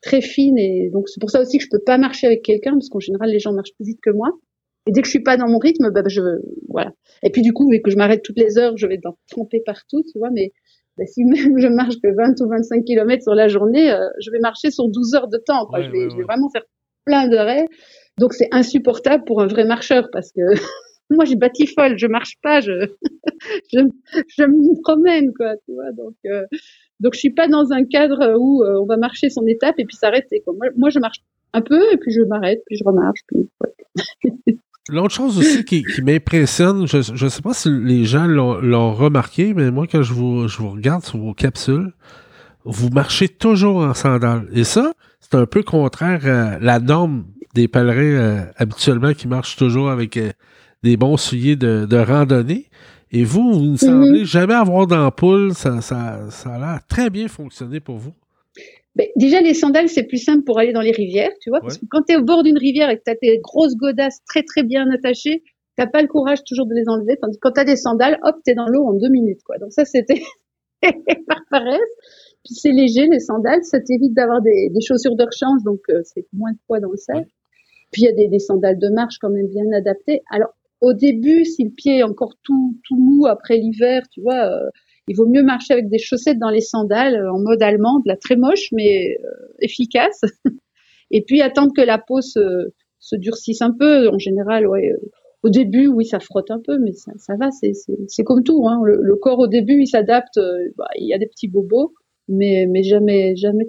très fine. Et donc c'est pour ça aussi que je peux pas marcher avec quelqu'un parce qu'en général les gens marchent plus vite que moi. Et dès que je suis pas dans mon rythme, bah, je voilà. Et puis du coup, vu que je m'arrête toutes les heures, je vais dans, tromper partout, tu vois. Mais bah, si même je marche que 20 ou 25 km sur la journée, euh, je vais marcher sur 12 heures de temps. Quoi. je, vais, je vais vraiment faire plein d'arrêts. Donc c'est insupportable pour un vrai marcheur parce que <laughs> moi, je bâti folle, je marche pas, <laughs> je, je, me promène, quoi, tu vois. Donc, euh, donc, je suis pas dans un cadre où euh, on va marcher son étape et puis s'arrêter. Moi, je marche un peu et puis je m'arrête, puis je remarche, puis. <laughs> L'autre chose aussi qui, qui m'impressionne, je ne sais pas si les gens l'ont remarqué, mais moi, quand je vous, je vous regarde sur vos capsules, vous marchez toujours en sandales. Et ça, c'est un peu contraire à la norme des pèlerins euh, habituellement qui marchent toujours avec euh, des bons souliers de, de randonnée. Et vous, vous ne semblez mhm. jamais avoir d'ampoule. Ça, ça, ça a l'air très bien fonctionné pour vous. Ben, déjà, les sandales, c'est plus simple pour aller dans les rivières, tu vois, parce que quand tu es au bord d'une rivière et que tu as tes grosses godasses très très bien attachées, t'as pas le courage toujours de les enlever, tandis que quand tu as des sandales, hop, tu es dans l'eau en deux minutes, quoi. Donc ça, c'était <laughs> par paresse. Puis c'est léger, les sandales, ça t'évite d'avoir des, des, chaussures de rechange, donc euh, c'est moins de poids dans le sac. Puis il y a des, des, sandales de marche quand même bien adaptées. Alors, au début, si le pied est encore tout, tout mou après l'hiver, tu vois, euh, il vaut mieux marcher avec des chaussettes dans les sandales euh, en mode allemande, là très moche mais euh, efficace. <laughs> Et puis attendre que la peau se, se durcisse un peu. En général, ouais. Au début, oui, ça frotte un peu, mais ça, ça va. C'est comme tout. Hein. Le, corps au début, il s'adapte. Bah, il y a des petits bobos, mais mais jamais jamais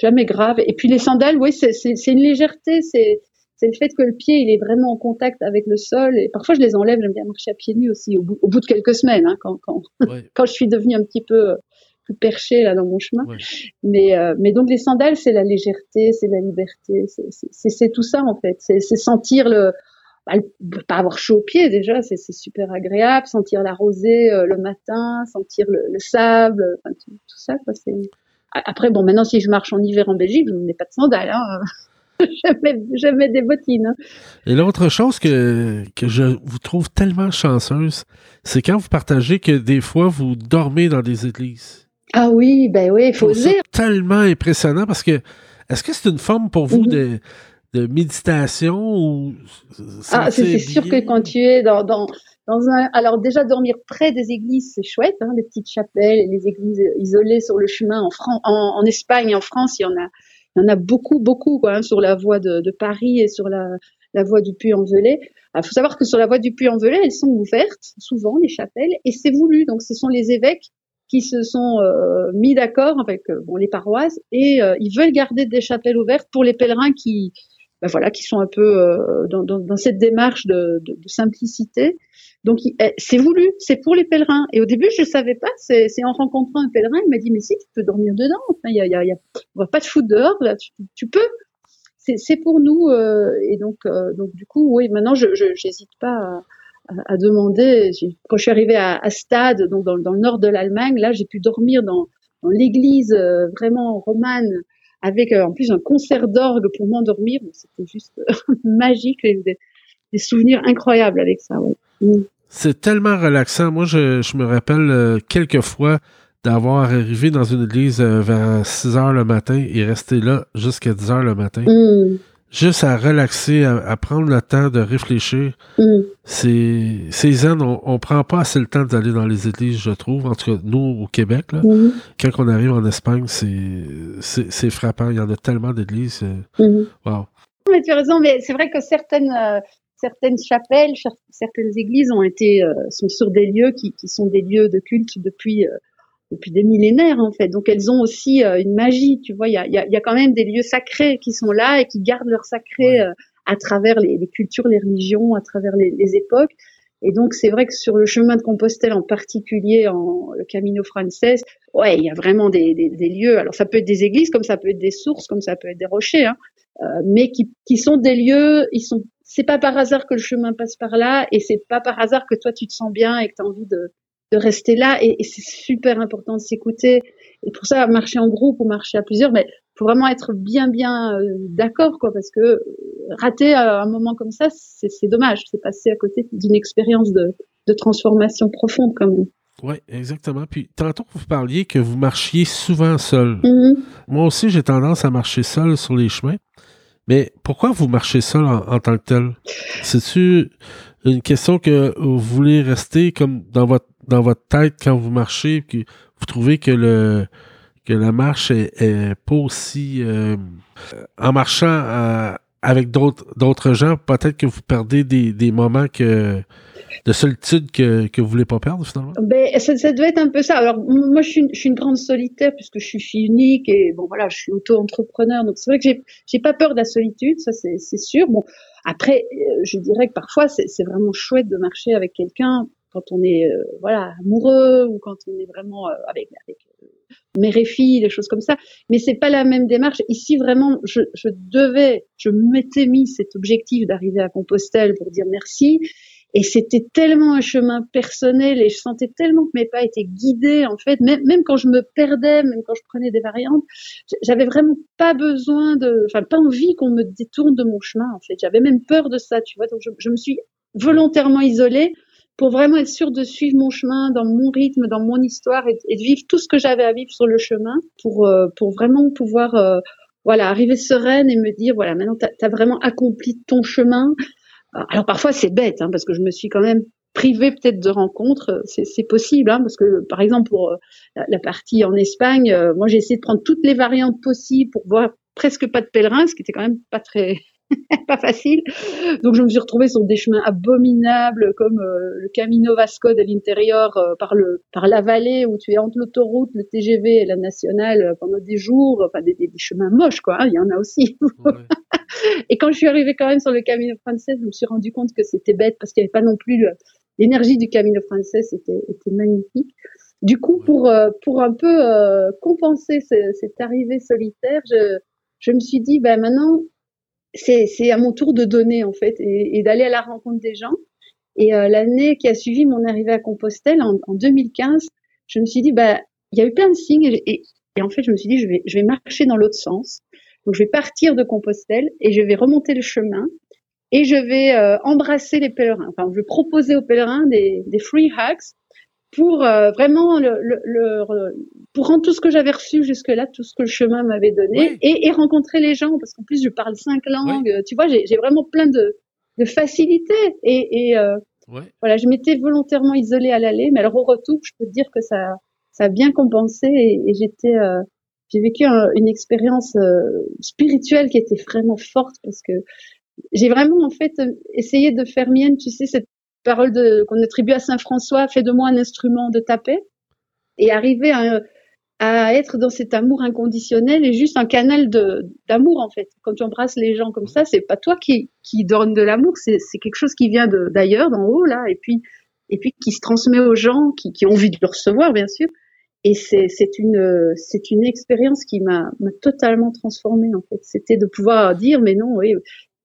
jamais grave. Et puis les sandales, oui, c'est une légèreté. C'est c'est le fait que le pied il est vraiment en contact avec le sol. Et parfois je les enlève, j'aime bien marcher à pieds nus aussi au bout, au bout de quelques semaines, hein, quand quand, <laughs> quand je suis devenue un petit peu plus perchée là dans mon chemin. Mais euh, mais donc les sandales c'est la légèreté, c'est la liberté, c'est tout ça en fait. C'est sentir le bah, pas avoir chaud aux pieds déjà, c'est super agréable, sentir la rosée euh, le matin, sentir le, le sable, enfin, tout, tout, ça. Quoi, Après, bon, maintenant, si je marche en hiver en Belgique, je ne mets pas de sandales. Hein. <laughs> jamais, des bottines. Hein. Et l'autre chose que, que je vous trouve tellement chanceuse, c'est quand vous partagez que des fois vous dormez dans des églises. Ah oui, ben oui, il faut dire. tellement impressionnant parce que est-ce que c'est une forme pour vous mhm. de de méditation ou Ah, c'est sûr que quand tu es dans, dans, dans un, alors déjà dormir près des églises, c'est chouette, hein, les petites chapelles, les églises isolées sur le chemin en, France, en, Espagne, en France, il y en a, il y en a beaucoup, beaucoup quoi, hein, sur la voie de, de, Paris et sur la, la voie du Puy-en-Velay. Il faut savoir que sur la voie du Puy-en-Velay, elles sont ouvertes souvent les chapelles et c'est voulu. Donc ce sont les évêques qui se sont euh, mis d'accord avec euh, bon, les paroisses et euh, ils veulent garder des chapelles ouvertes pour les pèlerins qui ben voilà qui sont un peu dans, dans, dans, cette démarche de, de simplicité. Donc eh, c'est voulu, c'est pour les pèlerins. Et au début je savais pas, c'est en rencontrant un pèlerin, il m'a dit mais si tu peux dormir dedans, il y a, y a, y a, on va pas te foutre dehors là, tu, tu peux. C'est pour nous et donc donc du coup oui maintenant je j'hésite pas à, à, demander. Quand je suis arrivée à, à Stade, donc dans, dans, le nord de l'Allemagne, là, j'ai pu dormir dans, dans l'église euh, vraiment romane, avec euh, en plus un concert d'orgue pour m'endormir. C'était juste <laughs> magique, des, des, souvenirs incroyables avec ça. Ouais. Mm. C'est tellement relaxant. Moi, je, je me rappelle euh, quelques fois d'avoir arrivé dans une église vers 6 heures le matin et rester là jusqu'à 10 heures le matin. Mm juste à relaxer, à, prendre le temps de réfléchir. Mm. C'est zen. On, on prend pas assez le temps d'aller dans les églises, je trouve. En tout cas, nous, au Québec, là, mm. quand on arrive en Espagne, c'est frappant. Il y en a tellement d'églises. Euh, mm. Wow. Mais tu as raison, mais c'est vrai que certaines, euh, certaines chapelles, certaines églises ont été, euh, sont sur des lieux qui, qui, sont des lieux de culte depuis depuis des millénaires en fait. Donc elles ont aussi euh, une magie, tu vois. Il y a, y, a, y a, quand même des lieux sacrés qui sont là et qui gardent leur sacré euh, à travers les, les, cultures, les religions, à travers les, les époques. Et donc c'est vrai que sur le chemin de Compostelle en particulier, en le Camino Frances, ouais, il y a vraiment des, des, des, lieux. Alors ça peut être des églises, comme ça peut être des sources, comme ça peut être des rochers, hein, euh, mais qui, qui sont des lieux. Ils sont. C'est pas par hasard que le chemin passe par là, et c'est pas par hasard que toi tu te sens bien et que tu as envie de, de rester là et, et c'est super important de s'écouter. Et pour ça, marcher en groupe ou marcher à plusieurs, mais faut vraiment être bien bien euh, d'accord quoi, parce que euh, rater un moment comme ça, c'est dommage. C'est passer à côté d'une expérience de, de transformation profonde quand même. Oui, exactement. Puis tantôt vous parliez que vous marchiez souvent seul. Mm-hmm. Moi aussi, j'ai tendance à marcher seul sur les chemins. Mais pourquoi vous marchez seul en, tant que tel? C'est-tu une question que vous voulez rester comme dans votre dans votre tête quand vous marchez, que vous trouvez que le que la marche est, pas aussi euh, en marchant euh, avec d'autres d'autres gens, peut-être que vous perdez des, des moments que de solitude que, que vous voulez pas perdre finalement? Ben, ça, ça doit être un peu ça. Alors moi je suis, une, grande solitaire puisque je suis fille unique et bon voilà, je suis auto-entrepreneur. Donc c'est vrai que j'ai j'ai pas peur de la solitude, ça c'est sûr. Bon après, euh, je dirais que parfois c'est vraiment chouette de marcher avec quelqu'un quand on est euh, voilà amoureux ou quand on est vraiment euh, avec, avec mère et fille, des choses comme ça. Mais c'est pas la même démarche. Ici, vraiment, je devais, je m'étais mis cet objectif d'arriver à Compostelle pour dire merci. Et c'était tellement un chemin personnel et je sentais tellement que mes pas étaient guidés, en fait, même, même quand je me perdais, même quand je prenais des variantes, j'avais vraiment pas besoin de, enfin, pas envie qu'on me détourne de mon chemin, en fait. J'avais même peur de ça, tu vois. Donc, je, me suis volontairement isolée pour vraiment être sûr de suivre mon chemin dans mon rythme, dans mon histoire et, de vivre tout ce que j'avais à vivre sur le chemin pour, euh, pour vraiment pouvoir euh, voilà, arriver sereine et me dire, voilà, maintenant, tu as, vraiment accompli ton chemin. Alors parfois, c'est bête, hein, parce que je me suis quand même privée peut-être de rencontres, c'est possible, hein, parce que par exemple, pour euh, la, partie en Espagne, moi j'ai essayé de prendre toutes les variantes possibles pour voir presque pas de pèlerins, ce qui était quand même pas très <laughs> pas facile. Donc je me suis retrouvée sur des chemins abominables comme euh, le Camino Vasco de l'intérieur euh, par le par la vallée où tu es entre l'autoroute, le TGV et la nationale euh, pendant des jours, enfin des, des, chemins moches quoi, hein, il y en a aussi. <laughs> et quand je suis arrivée quand même sur le Camino français, je me suis rendu compte que c'était bête parce qu'il n'y avait pas non plus l'énergie du Camino français, était, était magnifique. Du coup, pour pour un peu compenser cette arrivée solitaire, je je me suis dit, ben maintenant, c'est à mon tour de donner en fait et, et d'aller à la rencontre des gens. Et euh, l'année qui a suivi mon arrivée à Compostelle en, en 2015, je me suis dit bah il y a eu plein de signes et, et, en fait je me suis dit je vais je vais marcher dans l'autre sens. Donc je vais partir de Compostelle et je vais remonter le chemin et je vais euh, embrasser les pèlerins. Enfin je vais proposer aux pèlerins des, des free hugs pour euh, vraiment le, le, pour rendre tout ce que j'avais reçu jusque-là, tout ce que le chemin m'avait donné, et, et, rencontrer les gens, parce qu'en plus je parle cinq langues, tu vois, j'ai vraiment plein de, de facilité et, et euh, voilà, je m'étais volontairement isolée à l'aller, mais alors au retour, je peux te dire que ça, ça a bien compensé et, et j'étais, euh, j'ai vécu une expérience spirituelle qui était vraiment forte parce que j'ai vraiment en fait essayé de faire mienne, tu sais, cette parole qu'on attribue à Saint François, fais de moi un instrument de taper, et arriver à, être dans cet amour inconditionnel et juste un canal d'amour en fait. Quand tu embrasses les gens comme ça, c'est pas toi qui, qui donne de l'amour, c'est quelque chose qui vient d'ailleurs, d'en haut là, et puis et puis qui se transmet aux gens qui, qui ont envie de le recevoir bien sûr. Et c'est une c'est une expérience qui m'a totalement transformée en fait. C'était de pouvoir dire mais non, oui,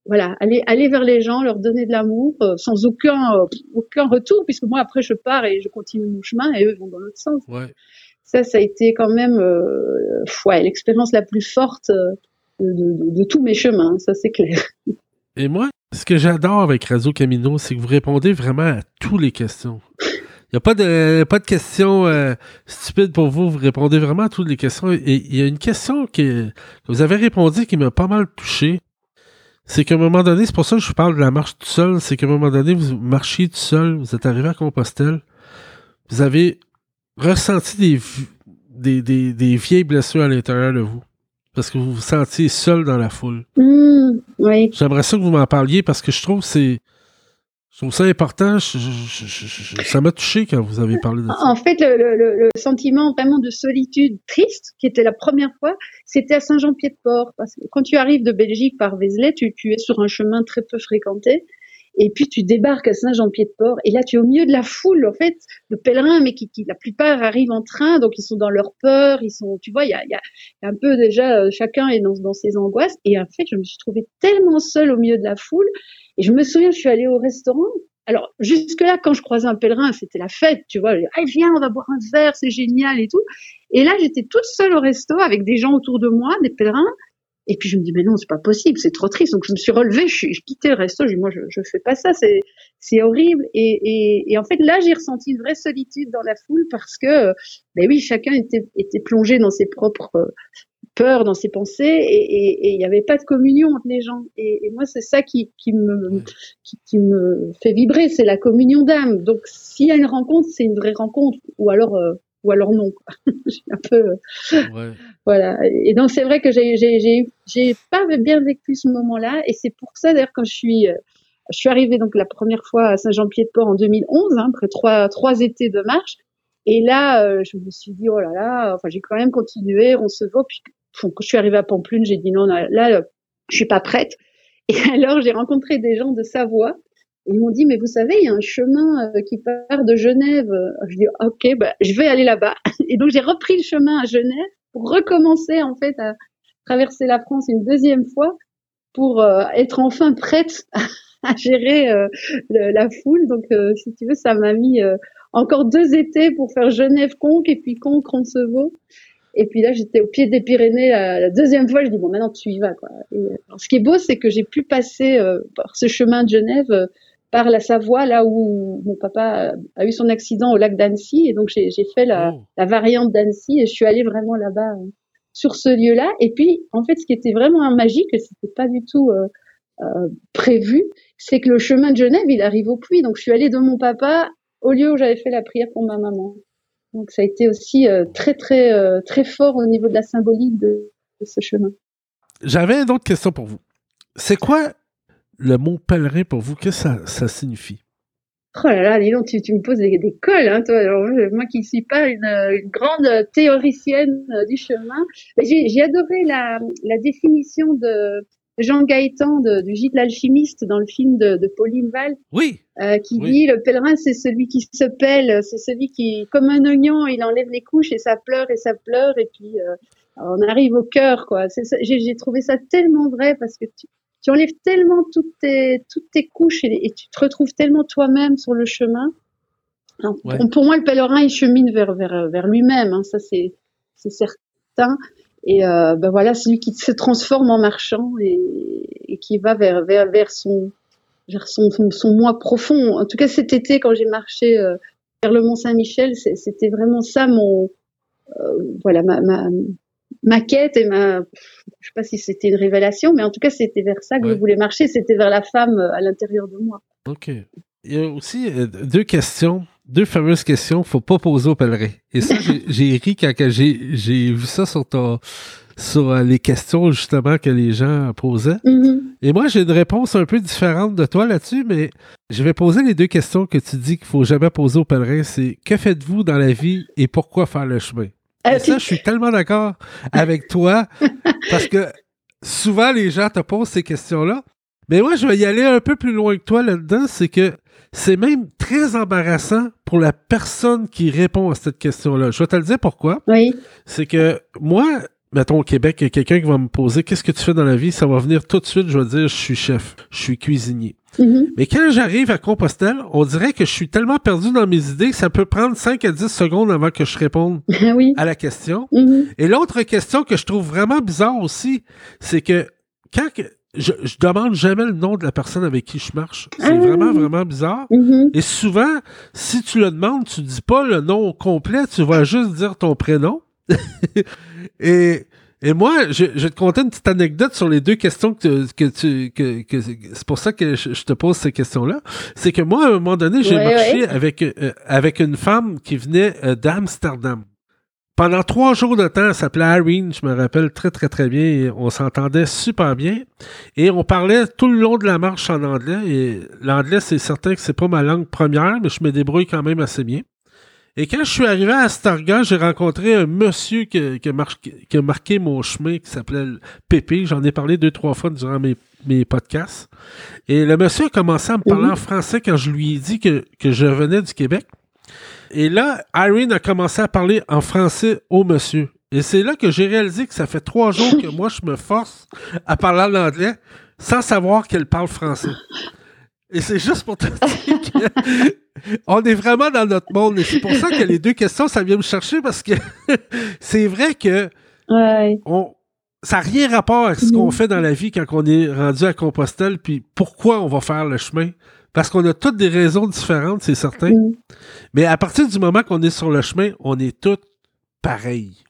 voilà, aller aller vers les gens, leur donner de l'amour euh, sans aucun euh, aucun retour puisque moi après je pars et je continue mon chemin et eux vont dans l'autre sens. Ouais. Ça ça a été quand même euh, ouais, l'expérience la plus forte de, de, de, tous mes chemins, ça c'est clair. <laughs> Et moi, ce que j'adore avec Réseau Camino, c'est que vous répondez vraiment à toutes les questions. Il n'y a pas de, pas de questions stupides pour vous. Vous répondez vraiment à toutes les questions. Et il y a une question que, que vous avez répondu qui m'a pas mal touché c'est qu'à un moment donné, c'est pour ça que je vous parle de la marche tout seul, c'est qu'à un moment donné, vous marchiez tout seul, vous êtes arrivé à Compostelle, vous avez ressenti des, des, des, des vieilles blessures à l'intérieur de vous. Parce que vous vous sentiez seul dans la foule. Mmh, oui. J'aimerais ça que vous m'en parliez parce que je trouve que c'est je trouve ça important. ça m'a touché quand vous avez parlé de ça. En fait, le, sentiment vraiment de solitude triste, qui était la première fois, c'était à Saint-Jean-Pied-de-Port. Parce que quand tu arrives de Belgique par Vézelay, tu, tu es sur un chemin très peu fréquenté. Et puis tu débarques à Saint-Jean-Pied-de-Port et là tu es au milieu de la foule en fait de pèlerins, mais qui, qui, la plupart arrivent en train, donc ils sont dans leur peur, ils sont, tu vois, il y a, y a, un peu déjà euh, chacun est dans, dans ses angoisses. Et en fait, je me suis trouvée tellement seule au milieu de la foule et je me souviens, je suis allée au restaurant. Alors, jusque-là, quand je croisais un pèlerin, c'était la fête, tu vois. Ah, viens, on va boire un verre, c'est génial et tout. Et là, j'étais toute seule au resto avec des gens autour de moi, des pèlerins. Et puis je me dis mais non c'est pas possible c'est trop triste donc je me suis relevée je, je quittais le resto je dis moi je je fais pas ça c'est c'est horrible et, et, et en fait là j'ai ressenti une vraie solitude dans la foule parce que ben oui chacun était était plongé dans ses propres peur dans ses pensées et il n'y avait pas de communion entre les gens. Et, et moi, c'est ça qui, qui, me, qui, qui, me fait vibrer, c'est la communion d'âme. Donc, s'il y a une rencontre, c'est une vraie rencontre, ou alors, euh, ou alors non. <laughs> un peu, ouais. voilà. Et donc, c'est vrai que j'ai, j'ai, j'ai pas bien vécu ce moment-là, et c'est pour ça d'ailleurs quand je suis, euh, je suis arrivée donc la première fois à Saint-Jean-Pied-de-Port en 2011, hein, après trois, trois étés de marche. Et là, euh, je me suis dit, oh là là, enfin, j'ai quand même continué, on se voit. Puis quand je suis arrivée à Pamplune, j'ai dit non, là, je suis pas prête. Et <laughs> alors, j'ai rencontré des gens de Savoie. Ils m'ont dit, mais vous savez, il y a un chemin euh, qui part de Genève. Je dis, ok, bah, je vais aller là-bas. <laughs> Et donc, j'ai repris le chemin à Genève pour recommencer, en fait, à traverser la France une deuxième fois pour euh, être enfin prête <laughs> à, gérer euh, la foule. Donc, si tu veux, ça m'a mis encore deux étés pour faire Genève-Conques et puis Conques-Roncevaux. Et puis là, j'étais au pied des Pyrénées la, deuxième fois. Je dis bon, maintenant tu y vas. Quoi. Et, ce qui est beau, c'est que j'ai pu passer euh, par ce chemin de Genève euh, par la Savoie, là où mon papa a eu son accident au lac d'Annecy. Et donc j'ai fait la, oh. la variante d'Annecy et je suis allée vraiment là-bas euh, sur ce lieu-là. Et puis en fait, ce qui était vraiment magique, c'était pas du tout prévu, c'est que le chemin de Genève, il arrive au puits. Donc je suis allée de mon papa au lieu où j'avais fait la prière pour ma maman. Donc ça a été aussi euh, très très euh, très fort au niveau de la symbolique de, ce chemin. J'avais une autre question pour vous. C'est quoi le mot pèlerin pour vous Qu'est-ce que ça, signifie? Oh là là, dis donc, tu, me poses des, des cols, hein, toi. moi qui ne suis pas une, grande théoricienne euh, du chemin, j'ai adoré la, la définition de, Jean Gaëtan du gîte l'alchimiste dans le film de, de Pauline Val. Oui. Euh, qui dit le pèlerin c'est celui qui se pèle, c'est celui qui comme un oignon, il enlève les couches et ça pleure et ça pleure et puis euh, on arrive au cœur quoi. J'ai trouvé ça tellement vrai parce que tu, tu enlèves tellement toutes tes toutes tes couches et, tu te retrouves tellement toi-même sur le chemin. pour, moi le pèlerin il chemine vers vers vers lui-même, hein, ça c'est c'est certain. Et euh, ben voilà, c'est lui qui se transforme en marchand et, et qui va vers, vers, vers son, vers son, son, moi profond. En tout cas, cet été, quand j'ai marché euh, vers le Mont Saint-Michel. C'était vraiment ça mon, voilà, ma, ma, ma quête et ma, je sais pas si c'était une révélation, mais en tout cas, c'était vers ça que je voulais marcher. C'était vers la femme à l'intérieur de moi. Ok. Il y a aussi deux questions deux fameuses questions faut pas poser aux pèlerins. Et ça, j'ai <laughs> ri quand j'ai vu ça sur ton sur euh, les questions justement que les gens posaient. Mm-hmm. Et moi, j'ai une réponse un peu différente de toi là-dessus, mais je vais poser les deux questions que tu dis qu'il faut jamais poser aux pèlerins. C'est que faites-vous dans la vie et pourquoi faire le chemin? Et ça, je suis tellement d'accord avec toi parce que souvent les gens te posent ces questions-là. Mais moi, je vais y aller un peu plus loin que toi là-dedans. C'est que c'est même très embarrassant pour la personne qui répond à cette question-là. Je vais te le dire pourquoi. Oui. C'est que moi, mettons au Québec, il y a quelqu'un qui va me poser qu'est-ce que tu fais dans la vie, ça va venir tout de suite, je vais dire je suis chef, je suis cuisinier. Mm-hmm. Mais quand j'arrive à Compostelle, on dirait que je suis tellement perdu dans mes idées que ça peut prendre 5 à 10 secondes avant que je réponde <laughs> à la question. Mm-hmm. Et l'autre question que je trouve vraiment bizarre aussi, c'est que quand je, je demande jamais le nom de la personne avec qui je marche. C'est Ah. vraiment, vraiment bizarre. Mhm. Et souvent, si tu le demandes, tu dis pas le nom complet, tu vas juste dire ton prénom. Et, et moi, je, je vais te conter une petite anecdote sur les deux questions que, que tu. Que, que- c'est pour ça que je, je te pose ces questions-là. C'est que moi, à un moment donné, j'ai marché avec, euh, avec une femme qui venait euh, d'Amsterdam. Pendant trois jours de temps, elle s'appelait Irene, je me rappelle très très très bien, et on s'entendait super bien. Et on parlait tout le long de la marche en anglais. Et l'anglais, c'est certain que c'est pas ma langue première, mais je me débrouille quand même assez bien. Et quand je suis arrivé à Astarga, j'ai rencontré un monsieur qui, qui a marqué, qui a marqué mon chemin, qui s'appelait Pépé. J'en ai parlé deux, trois fois durant mes, mes podcasts. Et le monsieur a commencé à me parler en français quand je lui ai dit que, que je venais du Québec. Et là, Irene a commencé à parler en français au monsieur. Et c'est là que j'ai réalisé que ça fait trois jours que <laughs> moi, je me force à parler en anglais sans savoir qu'elle parle français. Et c'est juste pour te <laughs> dire que on est vraiment dans notre monde. Et c'est pour ça que les deux questions, ça vient me chercher parce que <laughs> c'est vrai que Ouais. on, ça n'a rien rapport avec ce qu'on fait dans la vie quand on est rendu à Compostelle, puis pourquoi on va faire le chemin. Parce qu'on a toutes des raisons différentes, c'est certain. Mm. Mais à partir du moment qu'on est sur le chemin, on est tous pareils.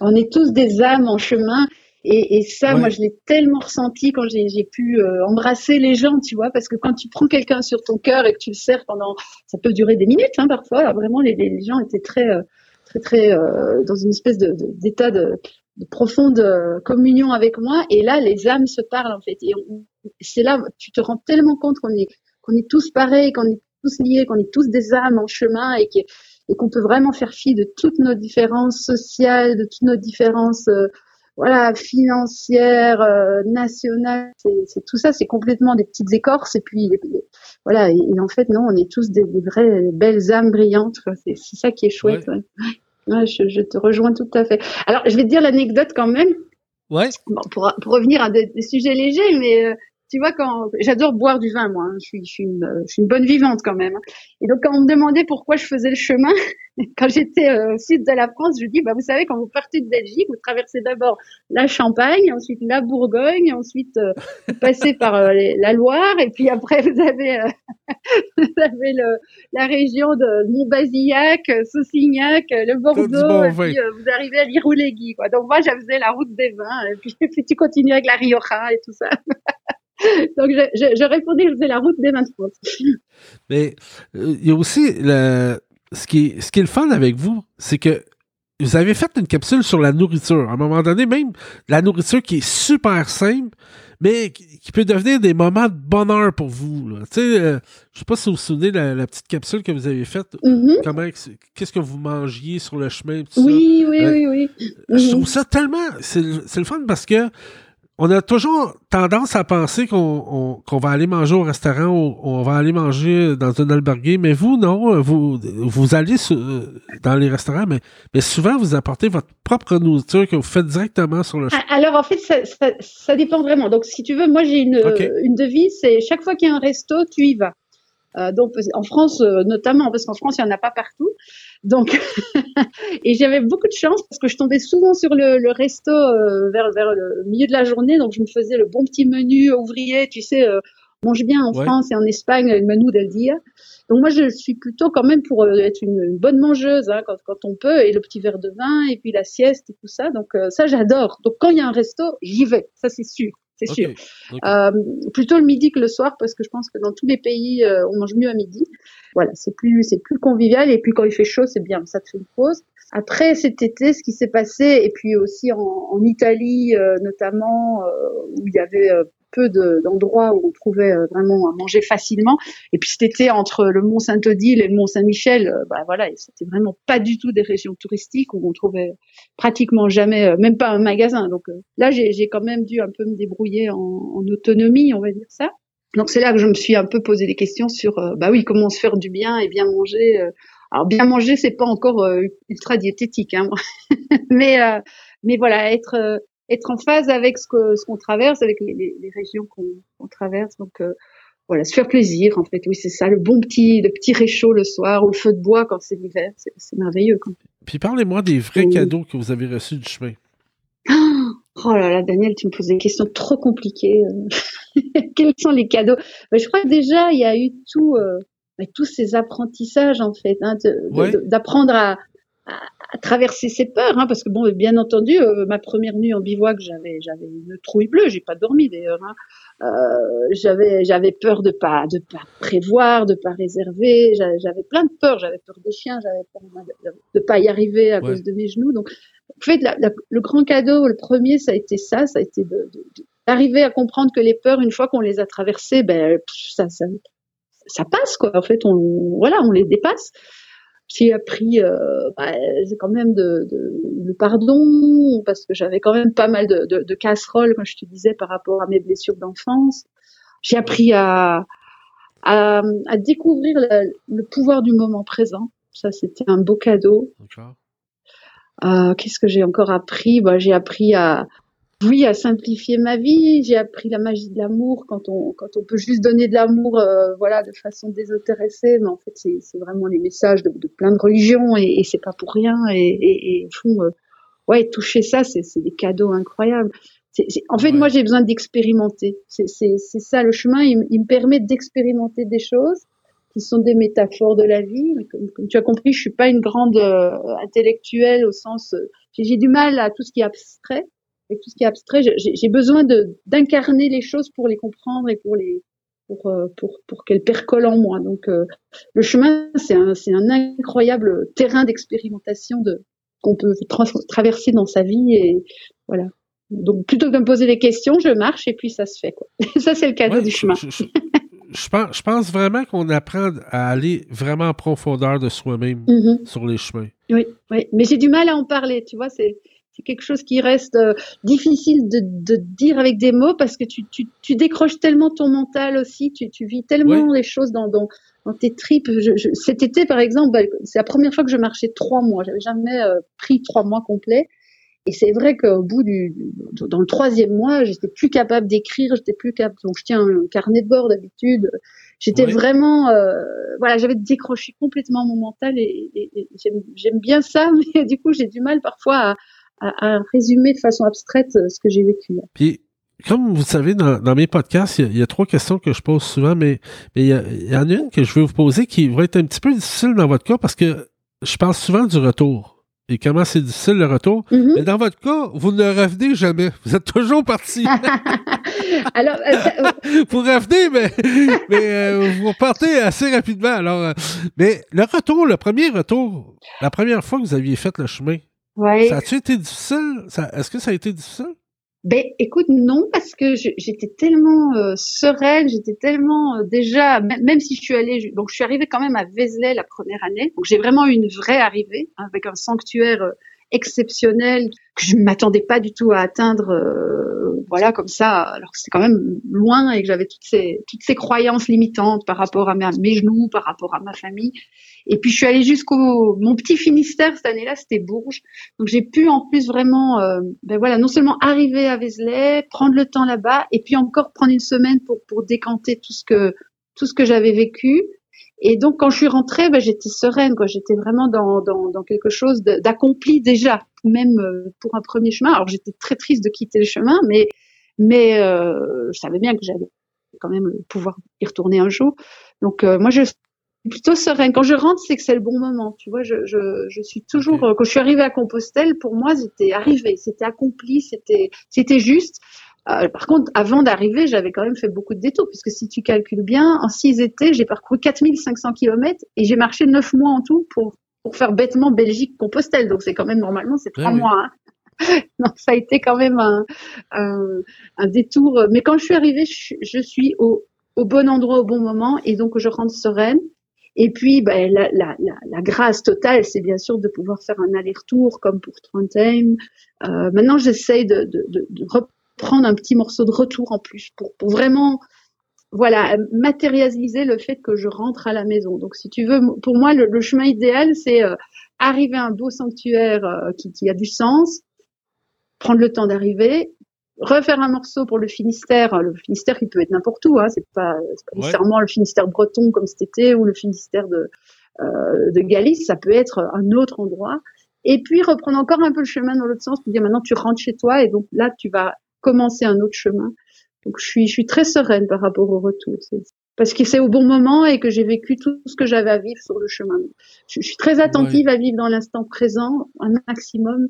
On est tous des âmes en chemin. Et, et ça, Ouais. moi, je l'ai tellement ressenti quand j'ai pu euh, embrasser les gens, tu vois, parce que quand tu prends quelqu'un sur ton cœur et que tu le serres pendant, ça peut durer des minutes, hein, parfois. Vraiment, les, les gens étaient très, euh, très, très euh, dans une espèce de de- d'état de, de profonde euh, communion avec moi. Et là, les âmes se parlent en fait. Et c'est là, tu te rends tellement compte qu'on est, qu'on est tous pareils, qu'on est tous liés, qu'on est tous des âmes en chemin et que- et qu'on peut vraiment faire fi de toutes nos différences sociales, de toutes nos différences euh, voilà, financières, euh, nationales, c'est c'est- tout ça, c'est complètement des petites écorces. Et puis, voilà, et, et en fait, non, on est tous des, des vraies belles âmes brillantes. quoi. C'est c'est ça qui est chouette. Ouais. Ouais, je, je te rejoins tout à fait. Alors, je vais te dire l'anecdote quand même, Ouais. bon, pour, pour revenir à des, des sujets légers, mais euh, tu vois, quand j'adore boire du vin, moi, hein, je, suis, je, suis une, je suis une bonne vivante quand même. hein. Et donc, quand on me demandait pourquoi je faisais le chemin, <laughs> quand j'étais euh, au sud de la France, je dis, bah, vous savez, quand vous partez de Belgique, vous traversez d'abord la Champagne, ensuite la Bourgogne, ensuite euh, vous passez par euh, les- la Loire, et puis après vous avez, euh, <laughs> vous avez le, la région de Montbazillac, euh, Saucignac, le Bordeaux, et puis euh, vous arrivez à l'Irouléguy. Quoi. Donc moi, je faisais la route des vins, et puis, <laughs> puis tu continues avec la Rioja et tout ça. <laughs> Donc je, je, je répondais, je faisais la route des vins de France. Mais euh, il y a aussi le, ce, qui est, ce qui est le fun avec vous, c'est que vous avez fait une capsule sur la nourriture. À un moment donné, même la nourriture qui est super simple, mais qui, qui peut devenir des moments de bonheur pour vous. là. Tu sais, euh, je sais pas si vous vous souvenez de la, la petite capsule que vous avez faite. Mhm. Comment, qu'est-ce que vous mangiez sur le chemin, tout ça? Oui, oui, Euh, oui, oui. Je Mhm. trouve ça tellement. C'est le c'est le fun parce que on a toujours tendance à penser qu'on on- qu'on va aller manger au restaurant ou on va aller manger dans un albergue, mais vous, non. Vous, vous allez dans les restaurants, mais, mais souvent, vous apportez votre propre nourriture que vous faites directement sur le. Ah, Alors en fait, ça, ça, ça dépend vraiment. Donc si tu veux, moi j'ai une, une devise, c'est chaque fois qu'il y a un resto, tu y vas. Euh, donc en France euh, notamment, parce qu'en France il y en a pas partout. Donc <laughs> et j'avais beaucoup de chance parce que je tombais souvent sur le, le resto euh, vers vers le milieu de la journée, donc je me faisais le bon petit menu ouvrier, tu sais. euh, mange bien en France et en Espagne, le menu del dia. Donc moi, je suis plutôt quand même pour euh, être une, bonne mangeuse hein, quand, quand, on peut, et le petit verre de vin, et puis la sieste et tout ça. Donc euh, ça, j'adore. Donc quand il y a un resto, j'y vais, ça c'est sûr. C'est sûr. Euh, plutôt le midi que le soir parce que je pense que dans tous les pays euh, on mange mieux à midi. Voilà, c'est plus c'est plus convivial et puis quand il fait chaud c'est bien, ça te fait une pause. Après cet été, ce qui s'est passé et puis aussi en, en Italie notamment où il y avait peu d'endroits où on trouvait euh, vraiment à manger facilement. Et puis été, entre le Mont Saint-Odile et le Mont Saint-Michel, euh, bah voilà, c'était vraiment pas du tout des régions touristiques où on trouvait pratiquement jamais, euh, même pas un magasin. Donc là, j'ai quand même dû un peu me débrouiller en, en, autonomie, on va dire ça. Donc c'est là que je me suis un peu posé des questions sur, bah oui, comment se faire du bien et bien manger. alors bien manger, c'est pas encore ultra diététique, hein, <laughs> mais mais voilà, être être en phase avec ce qu'on ce qu'on traverse, avec les, les, les régions qu'on traverse. Donc euh, voilà, se faire plaisir en fait. Oui, c'est ça, le bon petit, le petit réchaud le soir ou le feu de bois quand c'est l'hiver, c'est merveilleux. Quoi. Puis parlez-moi des vrais cadeaux que vous avez reçus du chemin. Oh là là, Daniel, tu me poses des questions trop compliquées. Euh. <laughs> Quels sont les cadeaux? Ben, Je crois que déjà, il y a eu tout, euh, ben, tous ces apprentissages en fait, hein, d'apprendre à, à traverser ses peurs, hein, parce que bon, bien entendu, euh, ma première nuit en bivouac, j'avais j'avais une trouille bleue, j'ai pas dormi d'ailleurs. Hein. Euh, j'avais j'avais peur de pas de pas prévoir, de pas réserver, j'avais plein de peurs, j'avais peur des chiens, j'avais peur de, de, pas y arriver à cause de mes genoux. Donc, en fait, la, le grand cadeau, le premier, ça a été ça, ça a été d'arriver à comprendre que les peurs, une fois qu'on les a traversées, ben ça, ça ça passe quoi. En fait, on voilà, on les dépasse j'ai appris euh, bah, quand même de, de, le pardon parce que j'avais quand même pas mal de, de, de, casseroles comme je te disais par rapport à mes blessures d'enfance. J'ai appris à, à, à découvrir le, le, pouvoir du moment présent. Ça c'était un beau cadeau. Euh, qu'est-ce que j'ai encore appris? Bah, j'ai appris à oui, à simplifier ma vie. J'ai appris la magie de l'amour quand on quand on peut juste donner de l'amour, euh, voilà, de façon désintéressée. Mais en fait, c'est c'est vraiment les messages de, de, plein de religions et, et c'est pas pour rien. Et, et, et au fond, euh, ouais, toucher ça, c'est c'est des cadeaux incroyables. en fait, moi, j'ai besoin d'expérimenter. C'est c'est ça le chemin. Il, il me permet d'expérimenter des choses qui sont des métaphores de la vie. Comme, comme, tu as compris, je suis pas une grande euh, intellectuelle au sens. j'ai du mal à tout ce qui est abstrait avec tout ce qui est abstrait, j'ai besoin d'incarner les choses pour les comprendre et pour les pour euh, pour, pour qu'elles percolent en moi. Donc euh, le chemin, c'est un c'est un incroyable terrain d'expérimentation de qu'on peut traverser dans sa vie et voilà. Donc plutôt que de me poser des questions, je marche et puis ça se fait quoi. <laughs> ça c'est le cadeau du chemin. Je, je, pense, je pense vraiment qu'on apprend à aller vraiment en profondeur de soi-même mm-hmm. sur les chemins. Oui, oui, mais j'ai du mal à en parler, tu vois, c'est c'est quelque chose qui reste euh, difficile de, de, dire avec des mots parce que tu, tu, tu décroches tellement ton mental aussi, tu, tu vis tellement les choses dans, dans, dans, tes tripes. Je, je, cet été, par exemple, bah, c'est la première fois que je marchais trois mois. J'avais jamais euh, pris trois mois complets. Et c'est vrai qu'au bout du, dans le troisième mois, j'étais plus capable d'écrire, j'étais plus capable. Donc je tiens un carnet de bord d'habitude. J'étais vraiment, euh, voilà, j'avais décroché complètement mon mental et, et, et j'aime bien ça, <laughs> mais du coup j'ai du mal parfois à, à, résumer de façon abstraite euh, ce que j'ai vécu. Puis, comme vous savez, dans, dans mes podcasts, il y, a, trois questions que je pose souvent, mais, mais il, y y en a une que je vais vous poser qui va être un petit peu difficile dans votre cas parce que je parle souvent du retour et comment c'est difficile le retour? Mm-hmm. Mais dans votre cas, vous ne revenez jamais. Vous êtes toujours parti. <laughs> Alors, euh, euh, <laughs> vous revenez, mais, mais vous partez assez rapidement. Alors, mais le retour, le premier retour, la première fois que vous aviez fait le chemin, ça a-tu été difficile? Est-ce que ça a été difficile? Ben, écoute, non, parce que j'étais tellement euh, sereine, j'étais tellement euh, déjà, même si je suis allée, donc je suis arrivée quand même à Vézelay la première année, donc j'ai vraiment eu une vraie arrivée hein, avec un sanctuaire euh, exceptionnel que je ne m'attendais pas du tout à atteindre, voilà comme ça, alors que c'est quand même loin et que j'avais toutes ces toutes ces croyances limitantes par rapport à mes genoux, par rapport à ma famille. Et puis je suis allée jusqu'au mon petit Finistère cette année-là, c'était Bourges. Donc j'ai pu en plus vraiment, euh, ben voilà, non seulement arriver à Vézelay, prendre le temps là-bas, et puis encore prendre une semaine pour pour décanter tout ce que tout ce que j'avais vécu. Et donc quand je suis rentrée, ben, j'étais sereine, quoi. J'étais vraiment dans, dans, dans quelque chose d'accompli déjà, même euh, pour un premier chemin. Alors j'étais très triste de quitter le chemin, mais mais euh, je savais bien que j'allais quand même pouvoir y retourner un jour. Donc moi je suis plutôt sereine. Quand je rentre, c'est que c'est le bon moment. Tu vois, je, je, je suis toujours. Quand je suis arrivée à Compostelle, pour moi, c'était arrivé, c'était accompli, c'était c'était juste. Euh, par contre, avant d'arriver, j'avais quand même fait beaucoup de détours, puisque si tu calcules bien, en six étés, j'ai parcouru 4500 km et j'ai marché neuf mois en tout pour, pour faire bêtement Belgique-Compostelle. Donc c'est quand même, normalement, c'est trois mois. Hein. <laughs> non, ça a été quand même un, un, détour. Mais quand je suis arrivée, je, suis au, au, bon endroit au bon moment et donc je rentre sereine. Et puis, ben, la, la, la, la, grâce totale, c'est bien sûr de pouvoir faire un aller-retour comme pour Trondheim. Euh, maintenant, j'essaye de, de, de, de, prendre un petit morceau de retour en plus pour, pour vraiment voilà matérialiser le fait que je rentre à la maison. Donc si tu veux, pour moi le, chemin idéal c'est euh, arriver à un beau sanctuaire euh, qui, qui, a du sens, prendre le temps d'arriver, refaire un morceau pour le Finistère. Le Finistère qui peut être n'importe où, hein, c'est pas, pas nécessairement le Finistère breton comme cet été ou le Finistère de euh, de Galice, ça peut être un autre endroit. Et puis reprendre encore un peu le chemin dans l'autre sens pour dire maintenant tu rentres chez toi et donc là tu vas commencer un autre chemin. Donc je suis, je suis très sereine par rapport au retour. Parce que c'est au bon moment et que j'ai vécu tout ce que j'avais à vivre sur le chemin. Je, suis très attentive à vivre dans l'instant présent un maximum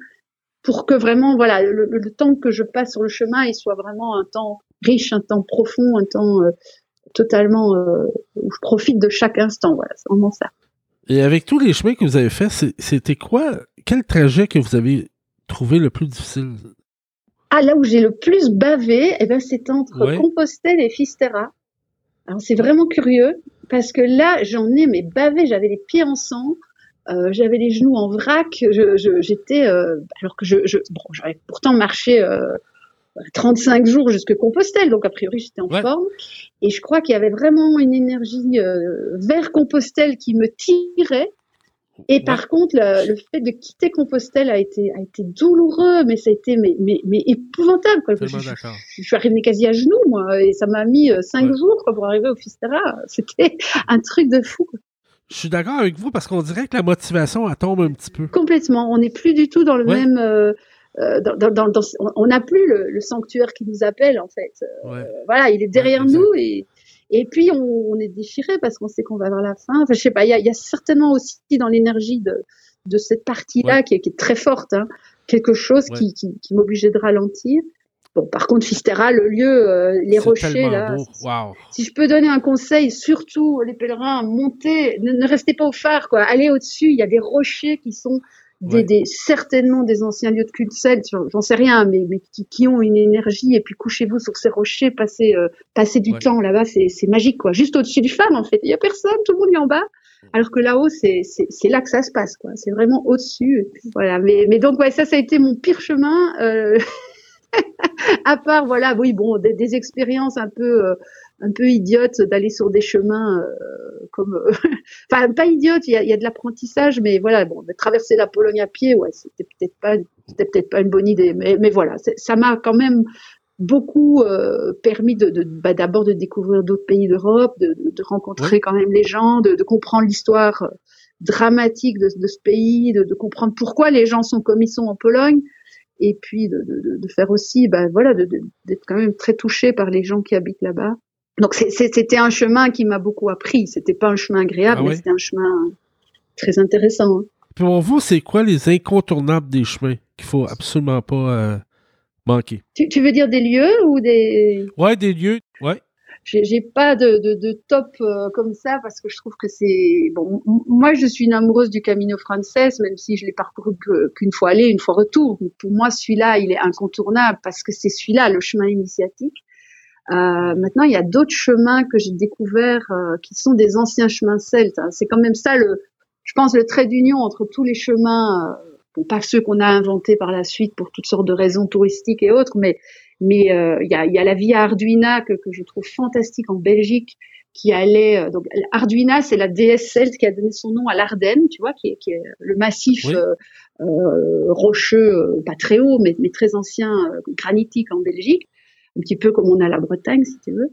pour que vraiment, voilà, le, temps que je passe sur le chemin, il soit vraiment un temps riche, un temps profond, un temps euh, totalement euh, où je profite de chaque instant. Voilà, c'est vraiment ça. Et avec tous les chemins que vous avez faits, c'était quoi, quel trajet que vous avez trouvé le plus difficile? Ah, là où j'ai le plus bavé, eh ben, c'est entre Compostelle et Fisterra. Alors, c'est vraiment curieux parce que là, j'en ai mais bavé, j'avais les pieds en sang. Euh, j'avais les genoux en vrac, j'étais euh, alors que je, bon, j'avais pourtant marché euh, 35 jours jusque Compostelle, donc a priori j'étais en forme. Et je crois qu'il y avait vraiment une énergie euh, vers Compostelle qui me tirait. Et par contre, le, fait de quitter Compostelle a été, a été douloureux, mais ça a été mais, mais, mais épouvantable. Quoi. Je, je, suis arrivée quasi à genoux, moi, et ça m'a mis euh, cinq jours quoi, pour arriver au Fistera. C'était <laughs> un truc de fou. Je suis d'accord avec vous parce qu'on dirait que la motivation elle tombe un petit peu. Complètement. On n'est plus du tout dans le même. Euh, euh dans, dans, dans, on n'a plus le, le, sanctuaire qui nous appelle en fait. Euh, voilà, il est derrière nous et et puis on, on est déchiré parce qu'on sait qu'on va vers la fin. Enfin, je sais pas, il y a, y a, certainement aussi dans l'énergie de, de cette partie-là qui, qui, est très forte, hein, quelque chose qui, qui, qui m'obligeait de ralentir. Bon, par contre, Fistera, le lieu, euh, les rochers, là. Si je peux donner un conseil, surtout les pèlerins, montez, ne, ne restez pas au phare, quoi. Allez au-dessus, il y a des rochers qui sont des, certainement des anciens lieux de culte celte, j'en sais rien, mais, mais qui, qui, ont une énergie. Et puis couchez-vous sur ces rochers, passez, euh, passez du temps là-bas, c'est magique quoi. Juste au-dessus du phare en fait, il y a personne, tout le monde est en bas. Alors que là-haut, c'est là que ça se passe quoi. C'est vraiment au-dessus. Voilà. Mais, mais donc ouais, ça, ça a été mon pire chemin. Euh... <laughs> à part voilà, oui bon, des, des expériences un peu euh, un peu idiote d'aller sur des chemins euh, comme, euh, <laughs> enfin pas idiote, il y a, y a, de l'apprentissage, mais voilà, bon, traverser la Pologne à pied, ouais, c'était peut-être pas, c'était peut-être pas une bonne idée, mais, mais voilà, ça m'a quand même beaucoup euh, permis de, de bah, d'abord de découvrir d'autres pays d'Europe, de, de, rencontrer quand même les gens, de, de comprendre l'histoire dramatique de, ce pays, de, comprendre pourquoi les gens sont comme ils sont en Pologne et puis de, de, de faire aussi, bah, voilà, d'être quand même très touché par les gens qui habitent là-bas. Donc c'était un chemin qui m'a beaucoup appris. C'était pas un chemin agréable, ah mais c'était un chemin très intéressant. Hein. Pour vous, c'est quoi les incontournables des chemins qu'il faut absolument pas euh, manquer? Tu, veux dire des lieux ou des Ouais, des lieux. Ouais. J'ai pas de, de, de top euh, comme ça parce que je trouve que c'est bon. Moi, je suis une amoureuse du Camino Frances, même si je l'ai parcouru qu'une fois aller, une fois retour. Pour moi, celui-là, il est incontournable parce que c'est celui-là le chemin initiatique. Euh, maintenant, il y a d'autres chemins que j'ai découverts euh, qui sont des anciens chemins celtes. Hein. C'est quand même ça, le, je pense, le trait d'union entre tous les chemins, euh, bon, pas ceux qu'on a inventés par la suite pour toutes sortes de raisons touristiques et autres, mais mais euh, il y, a, y a la Via Arduina que, que je trouve fantastique en Belgique, qui allait donc Arduina, c'est la déesse celte qui a donné son nom à l'Ardenne, tu vois, qui est, qui est le massif rocheux, pas très haut, mais, mais très ancien, granitique en Belgique un petit peu comme on a la Bretagne, si tu veux.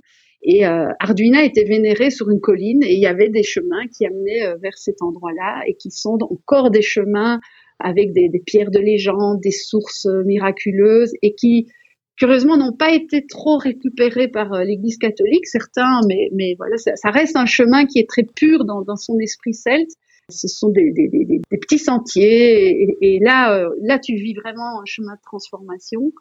Et euh, Arduina était vénéré sur une colline et il y avait des chemins qui amenaient euh, vers cet endroit-là et qui sont encore des chemins avec des, pierres de légende, des sources euh, miraculeuses et qui curieusement n'ont pas été trop récupérés par euh, l'Église catholique, certains, mais, mais voilà, ça, reste un chemin qui est très pur dans, dans son esprit celte. Ce sont des, des, des, petits sentiers, et, là, là, tu vis vraiment un chemin de transformation.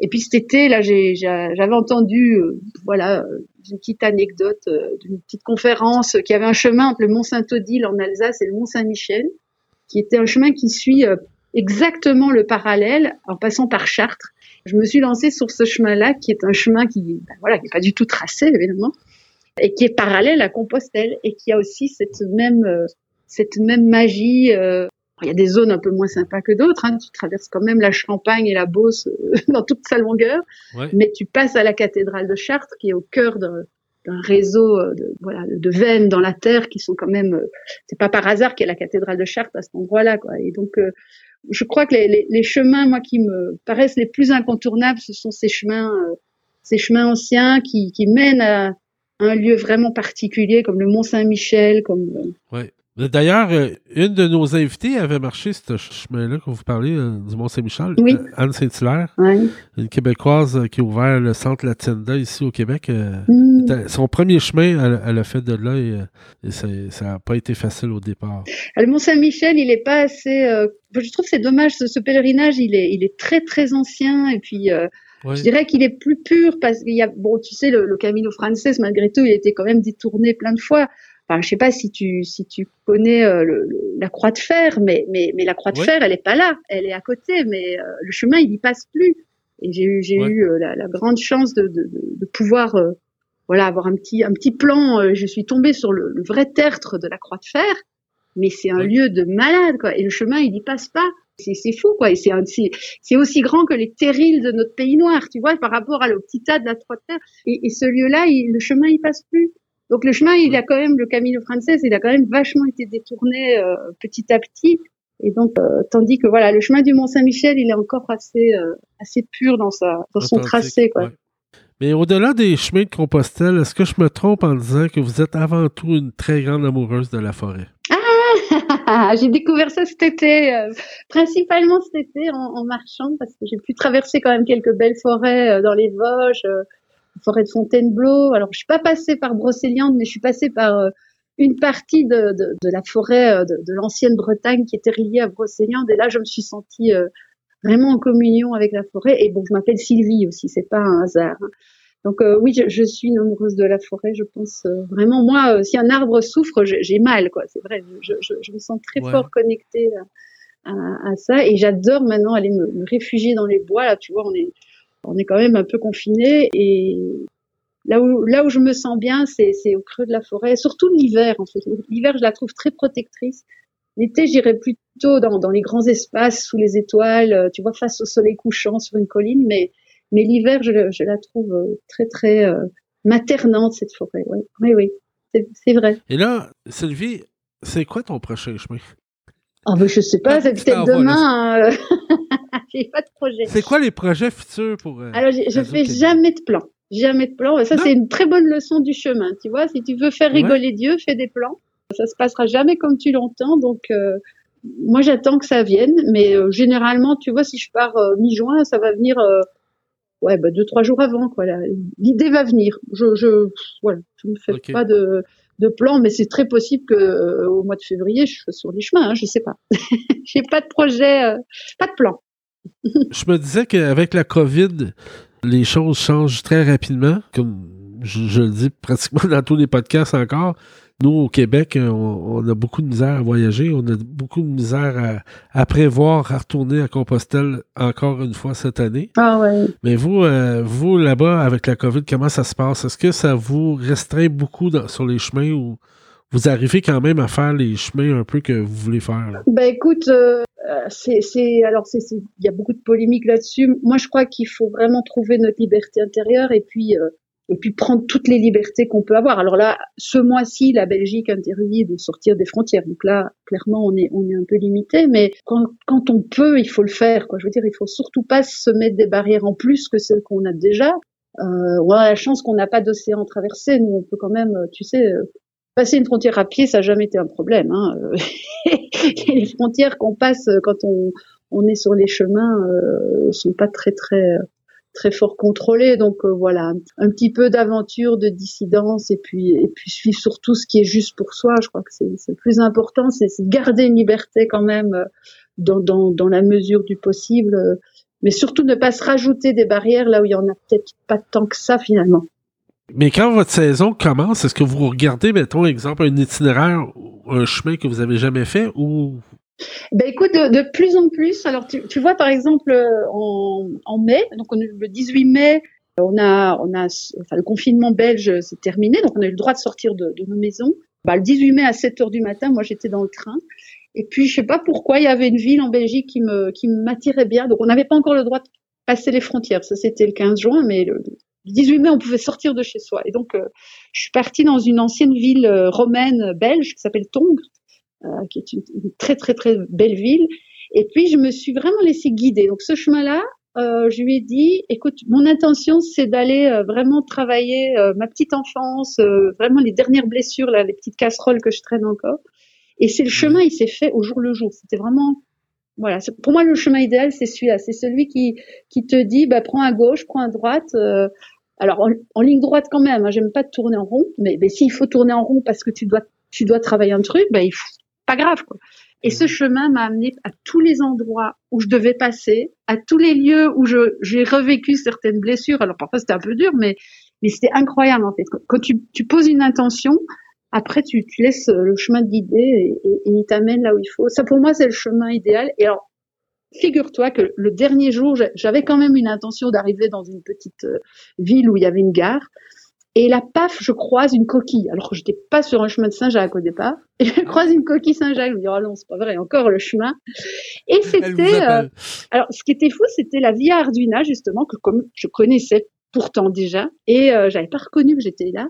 Et puis cet été, là, j'avais entendu, euh, voilà, une petite anecdote d'une petite conférence qui avait un chemin entre le Mont Saint-Odile en Alsace et le Mont Saint-Michel, qui était un chemin qui suit exactement le parallèle en passant par Chartres je me suis lancée sur ce chemin-là, qui est un chemin qui, ben voilà, qui est pas du tout tracé évidemment, et qui est parallèle à Compostelle et qui a aussi cette même euh, cette même magie. Euh, il y a des zones un peu moins sympas que d'autres. Hein. Tu traverses quand même la Champagne et la Beauce euh, <laughs> dans toute sa longueur, mais tu passes à la cathédrale de Chartres, qui est au cœur d'un réseau de, voilà, de veines dans la terre qui sont quand même. c'est pas par hasard qu'il y a la cathédrale de Chartres à cet endroit-là, quoi. Et donc je crois que les, les, les, chemins, moi, qui me paraissent les plus incontournables, ce sont ces chemins, euh, ces chemins anciens qui, qui mènent à un lieu vraiment particulier, comme le Mont Saint-Michel, comme. Euh, ouais. D'ailleurs, euh, une de nos invités avait marché ce chemin-là que vous parlez, du Mont-Saint-Michel, oui. Anne Saint-Hilaire, oui. une Québécoise qui a ouvert le centre Latinda ici au Québec. Mm. Son premier chemin, elle, a fait de là et, ça n'a pas été facile au départ. Le Mont-Saint-Michel, il n'est pas assez je trouve c'est dommage ce, pèlerinage il est il est très très ancien et puis euh, je dirais qu'il est plus pur parce qu'il y a bon tu sais le, Camino Frances malgré tout il a été quand même détourné plein de fois enfin je sais pas si tu si tu connais euh, le, la croix de fer mais mais mais la croix de fer elle est pas là elle est à côté mais euh, le chemin il y passe plus et j'ai eu j'ai eu la, la, grande chance de de, de pouvoir voilà avoir un petit un petit plan je suis tombée sur le, le vrai tertre de la croix de fer mais c'est un lieu de malade, quoi. Et le chemin, il y passe pas. C'est fou, quoi. Et c'est c'est aussi grand que les terrils de notre pays noir, tu vois, par rapport à le petit tas de la Trois Terre. Et, et ce lieu-là, le chemin, il passe plus. Donc le chemin, il a quand même le Camino Frances, il a quand même vachement été détourné euh, petit à petit. Et donc, euh, tandis que voilà, le chemin du Mont Saint-Michel, il est encore assez euh, assez pur dans sa dans son tracé, quoi. Mais au-delà des chemins de Compostelle, est-ce que je me trompe en disant que vous êtes avant tout une très grande amoureuse de la forêt? <laughs> j'ai découvert ça cet été, euh, principalement cet été en, marchant, parce que j'ai pu traverser quand même quelques belles forêts dans les Vosges, forêt de Fontainebleau. Alors, je suis pas passée par Brocéliande, mais je suis passée par une partie de, de, de la forêt de, de l'ancienne Bretagne qui était reliée à Brocéliande. Et là, je me suis sentie vraiment en communion avec la forêt. Et bon, je m'appelle Sylvie aussi, c'est pas un hasard. Hein. Donc euh, oui, je, je, suis une amoureuse de la forêt. Je pense euh, vraiment, moi, euh, si un arbre souffre, j'ai mal, quoi. C'est vrai. Je, je, je, me sens très fort connectée à, à, ça, et j'adore maintenant aller me, me, réfugier dans les bois. Là, tu vois, on est, on est quand même un peu confiné, et là où, là où je me sens bien, c'est au creux de la forêt, surtout l'hiver. En fait, l'hiver, je la trouve très protectrice. L'été, j'irais plutôt dans, dans les grands espaces, sous les étoiles, tu vois, face au soleil couchant sur une colline, mais mais l'hiver, je, je, la trouve euh, très, très euh, maternante, cette forêt. Oui, oui, oui. c'est vrai. Et là, Sylvie, c'est quoi ton prochain chemin? Oh, ben, je sais pas, c'est peut-être demain. <laughs> Euh... <laughs> J'ai pas de projet. C'est quoi les projets futurs pour. Euh, Alors, je fais jamais de plan. Jamais de plan. Ça, c'est une très bonne leçon du chemin. Tu vois, si tu veux faire rigoler Dieu, fais des plans. Ça se passera jamais comme tu l'entends. Donc, euh, moi, j'attends que ça vienne. Mais généralement, tu vois, si je pars mi-juin, ça va venir ouais, bah, deux, trois jours avant, quoi. L'idée va venir. Je, je, voilà, je ne fais pas de, de plan, mais c'est très possible que euh, au mois de février, je sois sur les chemins. Hein, je sais pas. <laughs> J'ai pas de projet, euh, pas de plan. <laughs> je me disais qu'avec la COVID, les choses changent très rapidement, comme je, je, le dis pratiquement <laughs> dans tous les podcasts encore. Nous, au Québec, euh, on, a beaucoup de misère à voyager, on a beaucoup de misère à, prévoir à retourner à Compostelle encore une fois cette année. Ah ouais. Mais vous, euh, vous là-bas, avec la COVID, comment ça se passe? Est-ce que ça vous restreint beaucoup sur les chemins ou vous arrivez quand même à faire les chemins un peu que vous voulez faire? Ben écoute, euh, c'est alors c'est il y a beaucoup de polémiques là-dessus. Moi, je crois qu'il faut vraiment trouver notre liberté intérieure et puis et puis prendre toutes les libertés qu'on peut avoir. Alors là, ce mois-ci, la Belgique interdit de sortir des frontières. Donc là, clairement, on est, on est un peu limité, mais quand, quand on peut, il faut le faire. Quoi. Je veux dire, il faut surtout pas se mettre des barrières en plus que celles qu'on a déjà. Euh, on a la chance qu'on n'a pas d'océan traversé. Nous, on peut quand même, tu sais, euh, passer une frontière à pied, ça n'a jamais été un problème. Hein. <laughs> les frontières qu'on passe quand on, on est sur les chemins euh, sont pas très très très fort contrôlé. Donc euh, voilà, un petit peu d'aventure, de dissidence, et puis et puis suivre surtout ce qui est juste pour soi. Je crois que c'est le plus important, c'est garder une liberté quand même euh, dans, dans, dans la mesure du possible, euh, mais surtout ne pas se rajouter des barrières là où il y en a peut-être pas tant que ça finalement. Mais quand votre saison commence, est-ce que vous regardez, mettons, exemple, un itinéraire, un chemin que vous avez jamais fait ou ben écoute, de, plus en plus. Alors tu, tu vois par exemple en, en mai, donc on, le 18 mai, on a, on a, enfin le confinement belge s'est terminé, donc on a eu le droit de sortir de, de nos maisons. Ben, le 18 mai à 7 heures du matin, moi j'étais dans le train. Et puis je sais pas pourquoi il y avait une ville en Belgique qui me qui m'attirait bien. Donc on n'avait pas encore le droit de passer les frontières. Ça c'était le 15 juin, mais le, 18 mai, on pouvait sortir de chez soi. Et donc, euh, je suis partie dans une ancienne ville euh, romaine belge qui s'appelle Tongres, euh, qui est une, très très très belle ville. Et puis je me suis vraiment laissée guider. Donc ce chemin-là, euh, je lui ai dit, écoute, mon intention c'est d'aller euh, vraiment travailler ma petite enfance, vraiment les dernières blessures, là, les petites casseroles que je traîne encore. Et c'est le chemin, il s'est fait au jour le jour. C'était vraiment, voilà, pour moi le chemin idéal c'est celui-là, c'est celui qui qui te dit, bah prends à gauche, prends à droite. alors en, ligne droite quand même, hein, j'aime pas tourner en rond, mais, mais s'il faut tourner en rond parce que tu dois tu dois travailler un truc, bah il faut pas grave. Quoi. Et ce chemin m'a amené à tous les endroits où je devais passer, à tous les lieux où j'ai revécu certaines blessures. Alors parfois c'était un peu dur, mais mais c'était incroyable en fait. Quand tu, tu poses une intention, après tu, tu laisses le chemin guider et, et, et il t'amène là où il faut. Ça pour moi c'est le chemin idéal. Et alors figure-toi que le dernier jour, j'avais quand même une intention d'arriver dans une petite euh, ville où il y avait une gare. Et là, paf, je croise une coquille. Alors que j'étais pas sur un chemin de Saint-Jacques au départ. Et je croise une coquille Saint-Jacques. Je me dis, oh non, c'est pas vrai, encore le chemin. Et c'était, euh, alors, ce qui était fou, c'était la Via Arduina, justement, que comme je connaissais pourtant déjà. Et euh, j'avais pas reconnu que j'étais là.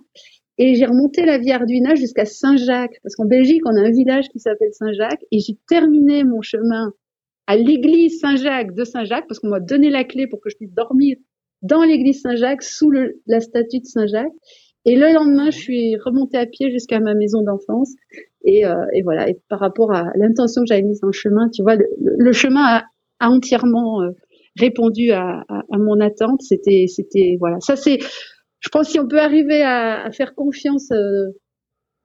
Et j'ai remonté la Via Arduina jusqu'à Saint-Jacques. Parce qu'en Belgique, on a un village qui s'appelle Saint-Jacques. Et j'ai terminé mon chemin à l'église Saint-Jacques de Saint-Jacques, parce qu'on m'a donné la clé pour que je puisse dormir dans l'église Saint-Jacques, sous le, la statue de Saint-Jacques. Et le lendemain, je suis remontée à pied jusqu'à ma maison d'enfance. Et, euh, et, voilà. Et par rapport à l'intention que j'avais mise en chemin, tu vois, le, le chemin a, a entièrement euh, répondu à, à, à, mon attente. C'était, c'était, voilà. Ça, c'est, je pense, si on peut arriver à, à faire confiance euh,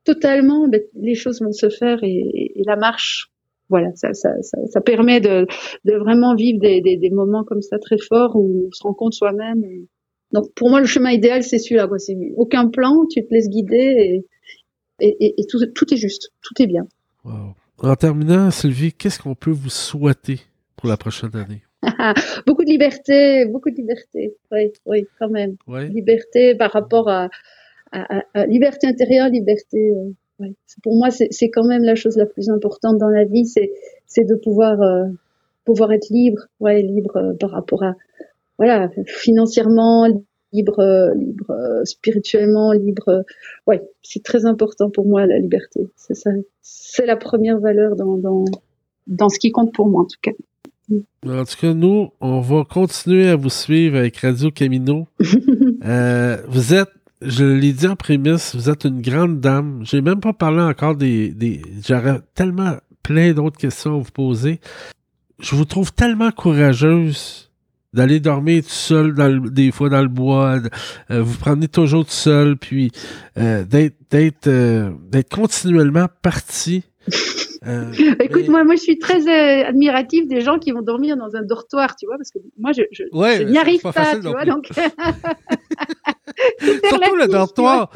totalement, ben, les choses vont se faire et, et la marche voilà, ça, ça, ça, ça, permet de, de vraiment vivre des, des, des, moments comme ça très forts où on se rencontre soi-même. Donc pour moi, le chemin idéal, c'est celui-là. Quoi. C'est aucun plan, tu te laisses guider et, et, et tout, tout, est juste, tout est bien. Wow. En terminant, Sylvie, qu'est-ce qu'on peut vous souhaiter pour la prochaine année? <laughs> Beaucoup de liberté, beaucoup de liberté. Oui, oui, quand même. Liberté par rapport à, à, à, à liberté intérieure, liberté. Euh Ouais. Pour moi, c'est quand même la chose la plus importante dans la vie, c'est de pouvoir euh, pouvoir être libre, ouais, libre euh, par rapport à voilà financièrement, libre, euh, libre spirituellement, libre. ouais, c'est très important pour moi la liberté. C'est ça, c'est la première valeur dans, dans dans ce qui compte pour moi en tout cas. En tout cas, nous, on va continuer à vous suivre avec Radio Camino. <laughs> vous êtes je l'ai dit en prémisse, vous êtes une grande dame. J'ai même pas parlé encore des. des J'aurais tellement plein d'autres questions à vous poser. Je vous trouve tellement courageuse d'aller dormir tout seul dans des fois dans le bois, euh, vous prenez toujours tout seul, puis euh, d'être euh, continuellement parti. Euh, <laughs> Écoute, mais... moi, moi, je suis très euh, admirative des gens qui vont dormir dans un dortoir, tu vois, parce que moi, je, je, ouais, je n'y arrive pas, pas tu vois, donc. <laughs> <laughs> surtout le dortoir,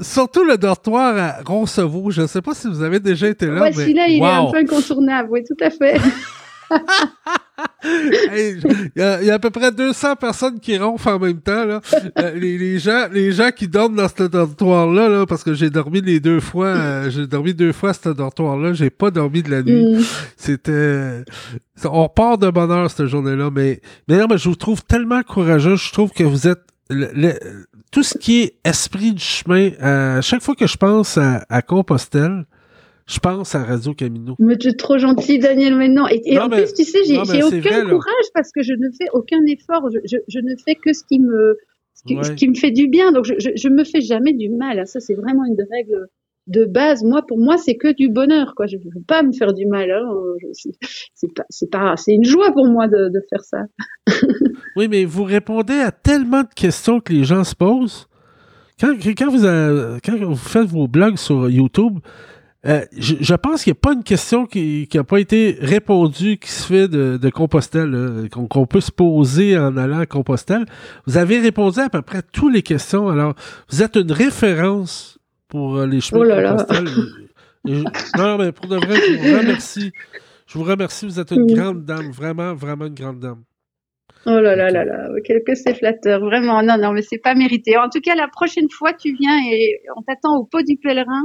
surtout le dortoir à Roncevaux. Je ne sais pas si vous avez déjà été là. Ouais, mais... celui-là, il wow. est un peu incontournable, oui, tout à fait. Il <laughs> hey, y, y, a à peu près 200 personnes qui ronflent en même temps. Là. Euh, les, les, gens, les gens qui dorment dans ce dortoir-là, là, parce que j'ai dormi les deux fois, euh, j'ai dormi deux fois ce dortoir-là, j'ai pas dormi de la nuit. Mm. C'était... On part de bonheur cette journée-là, mais, mais non, mais je vous trouve tellement courageux, je trouve que vous êtes... Le, le, tout ce qui est esprit du chemin, à chaque fois que je pense à, à Compostelle, je pense à Radio Camino. Mais tu es trop gentil, Daniel, maintenant. Et, et non, en mais, plus, tu sais, j'ai aucun vrai, courage là. parce que je ne fais aucun effort. Je, je, je, ne fais que ce qui me, ce qui, ouais. ce qui me fait du bien. Donc, je, je me fais jamais du mal. Ça, c'est vraiment une règle de base. Moi, pour moi, c'est que du bonheur, quoi. Je ne veux pas me faire du mal. Hein. C'est pas, c'est pas, c'est une joie pour moi de, de faire ça. <laughs> Oui, mais vous répondez à tellement de questions que les gens se posent. Quand, quand, vous, quand vous faites vos blogs sur YouTube, euh, je, pense qu'il n'y a pas une question qui n'a pas été répondue qui se fait de, Compostelle, qu'on peut se poser en allant à Compostelle. Vous avez répondu à peu près toutes les questions. Alors, vous êtes une référence pour euh, les chemins oh de Compostelle. non, mais pour de vrai, je vous remercie. Je vous remercie. Vous êtes une grande dame. Vraiment, vraiment une grande dame. Oh là là là là, que c'est flatteur, vraiment. Non, non, mais c'est pas mérité. En tout cas, la prochaine fois, tu viens et on t'attend au pot du pèlerin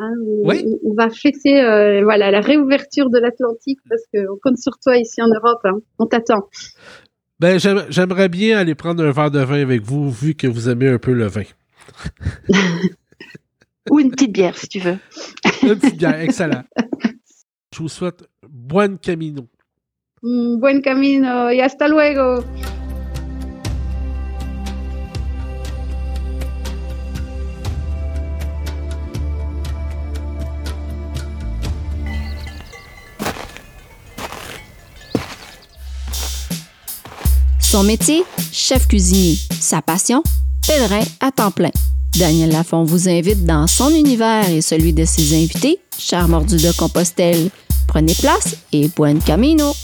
Hein, on, va fêter euh, voilà, la réouverture de l'Atlantique parce qu'on compte sur toi ici en Europe. Hein. On t'attend. Ben, j'aimerais bien aller prendre un verre de vin avec vous, vu que vous aimez un peu le vin. <laughs> Ou une petite bière, si tu veux. une petite bière, excellent. Je vous souhaite buen camino. Mm, buen camino y hasta luego. Son métier, chef cuisinier. Sa passion, pèlerin à temps plein. Daniel Lafont vous invite dans son univers et celui de ses invités, Mordu de Compostelle. Prenez place et buen camino!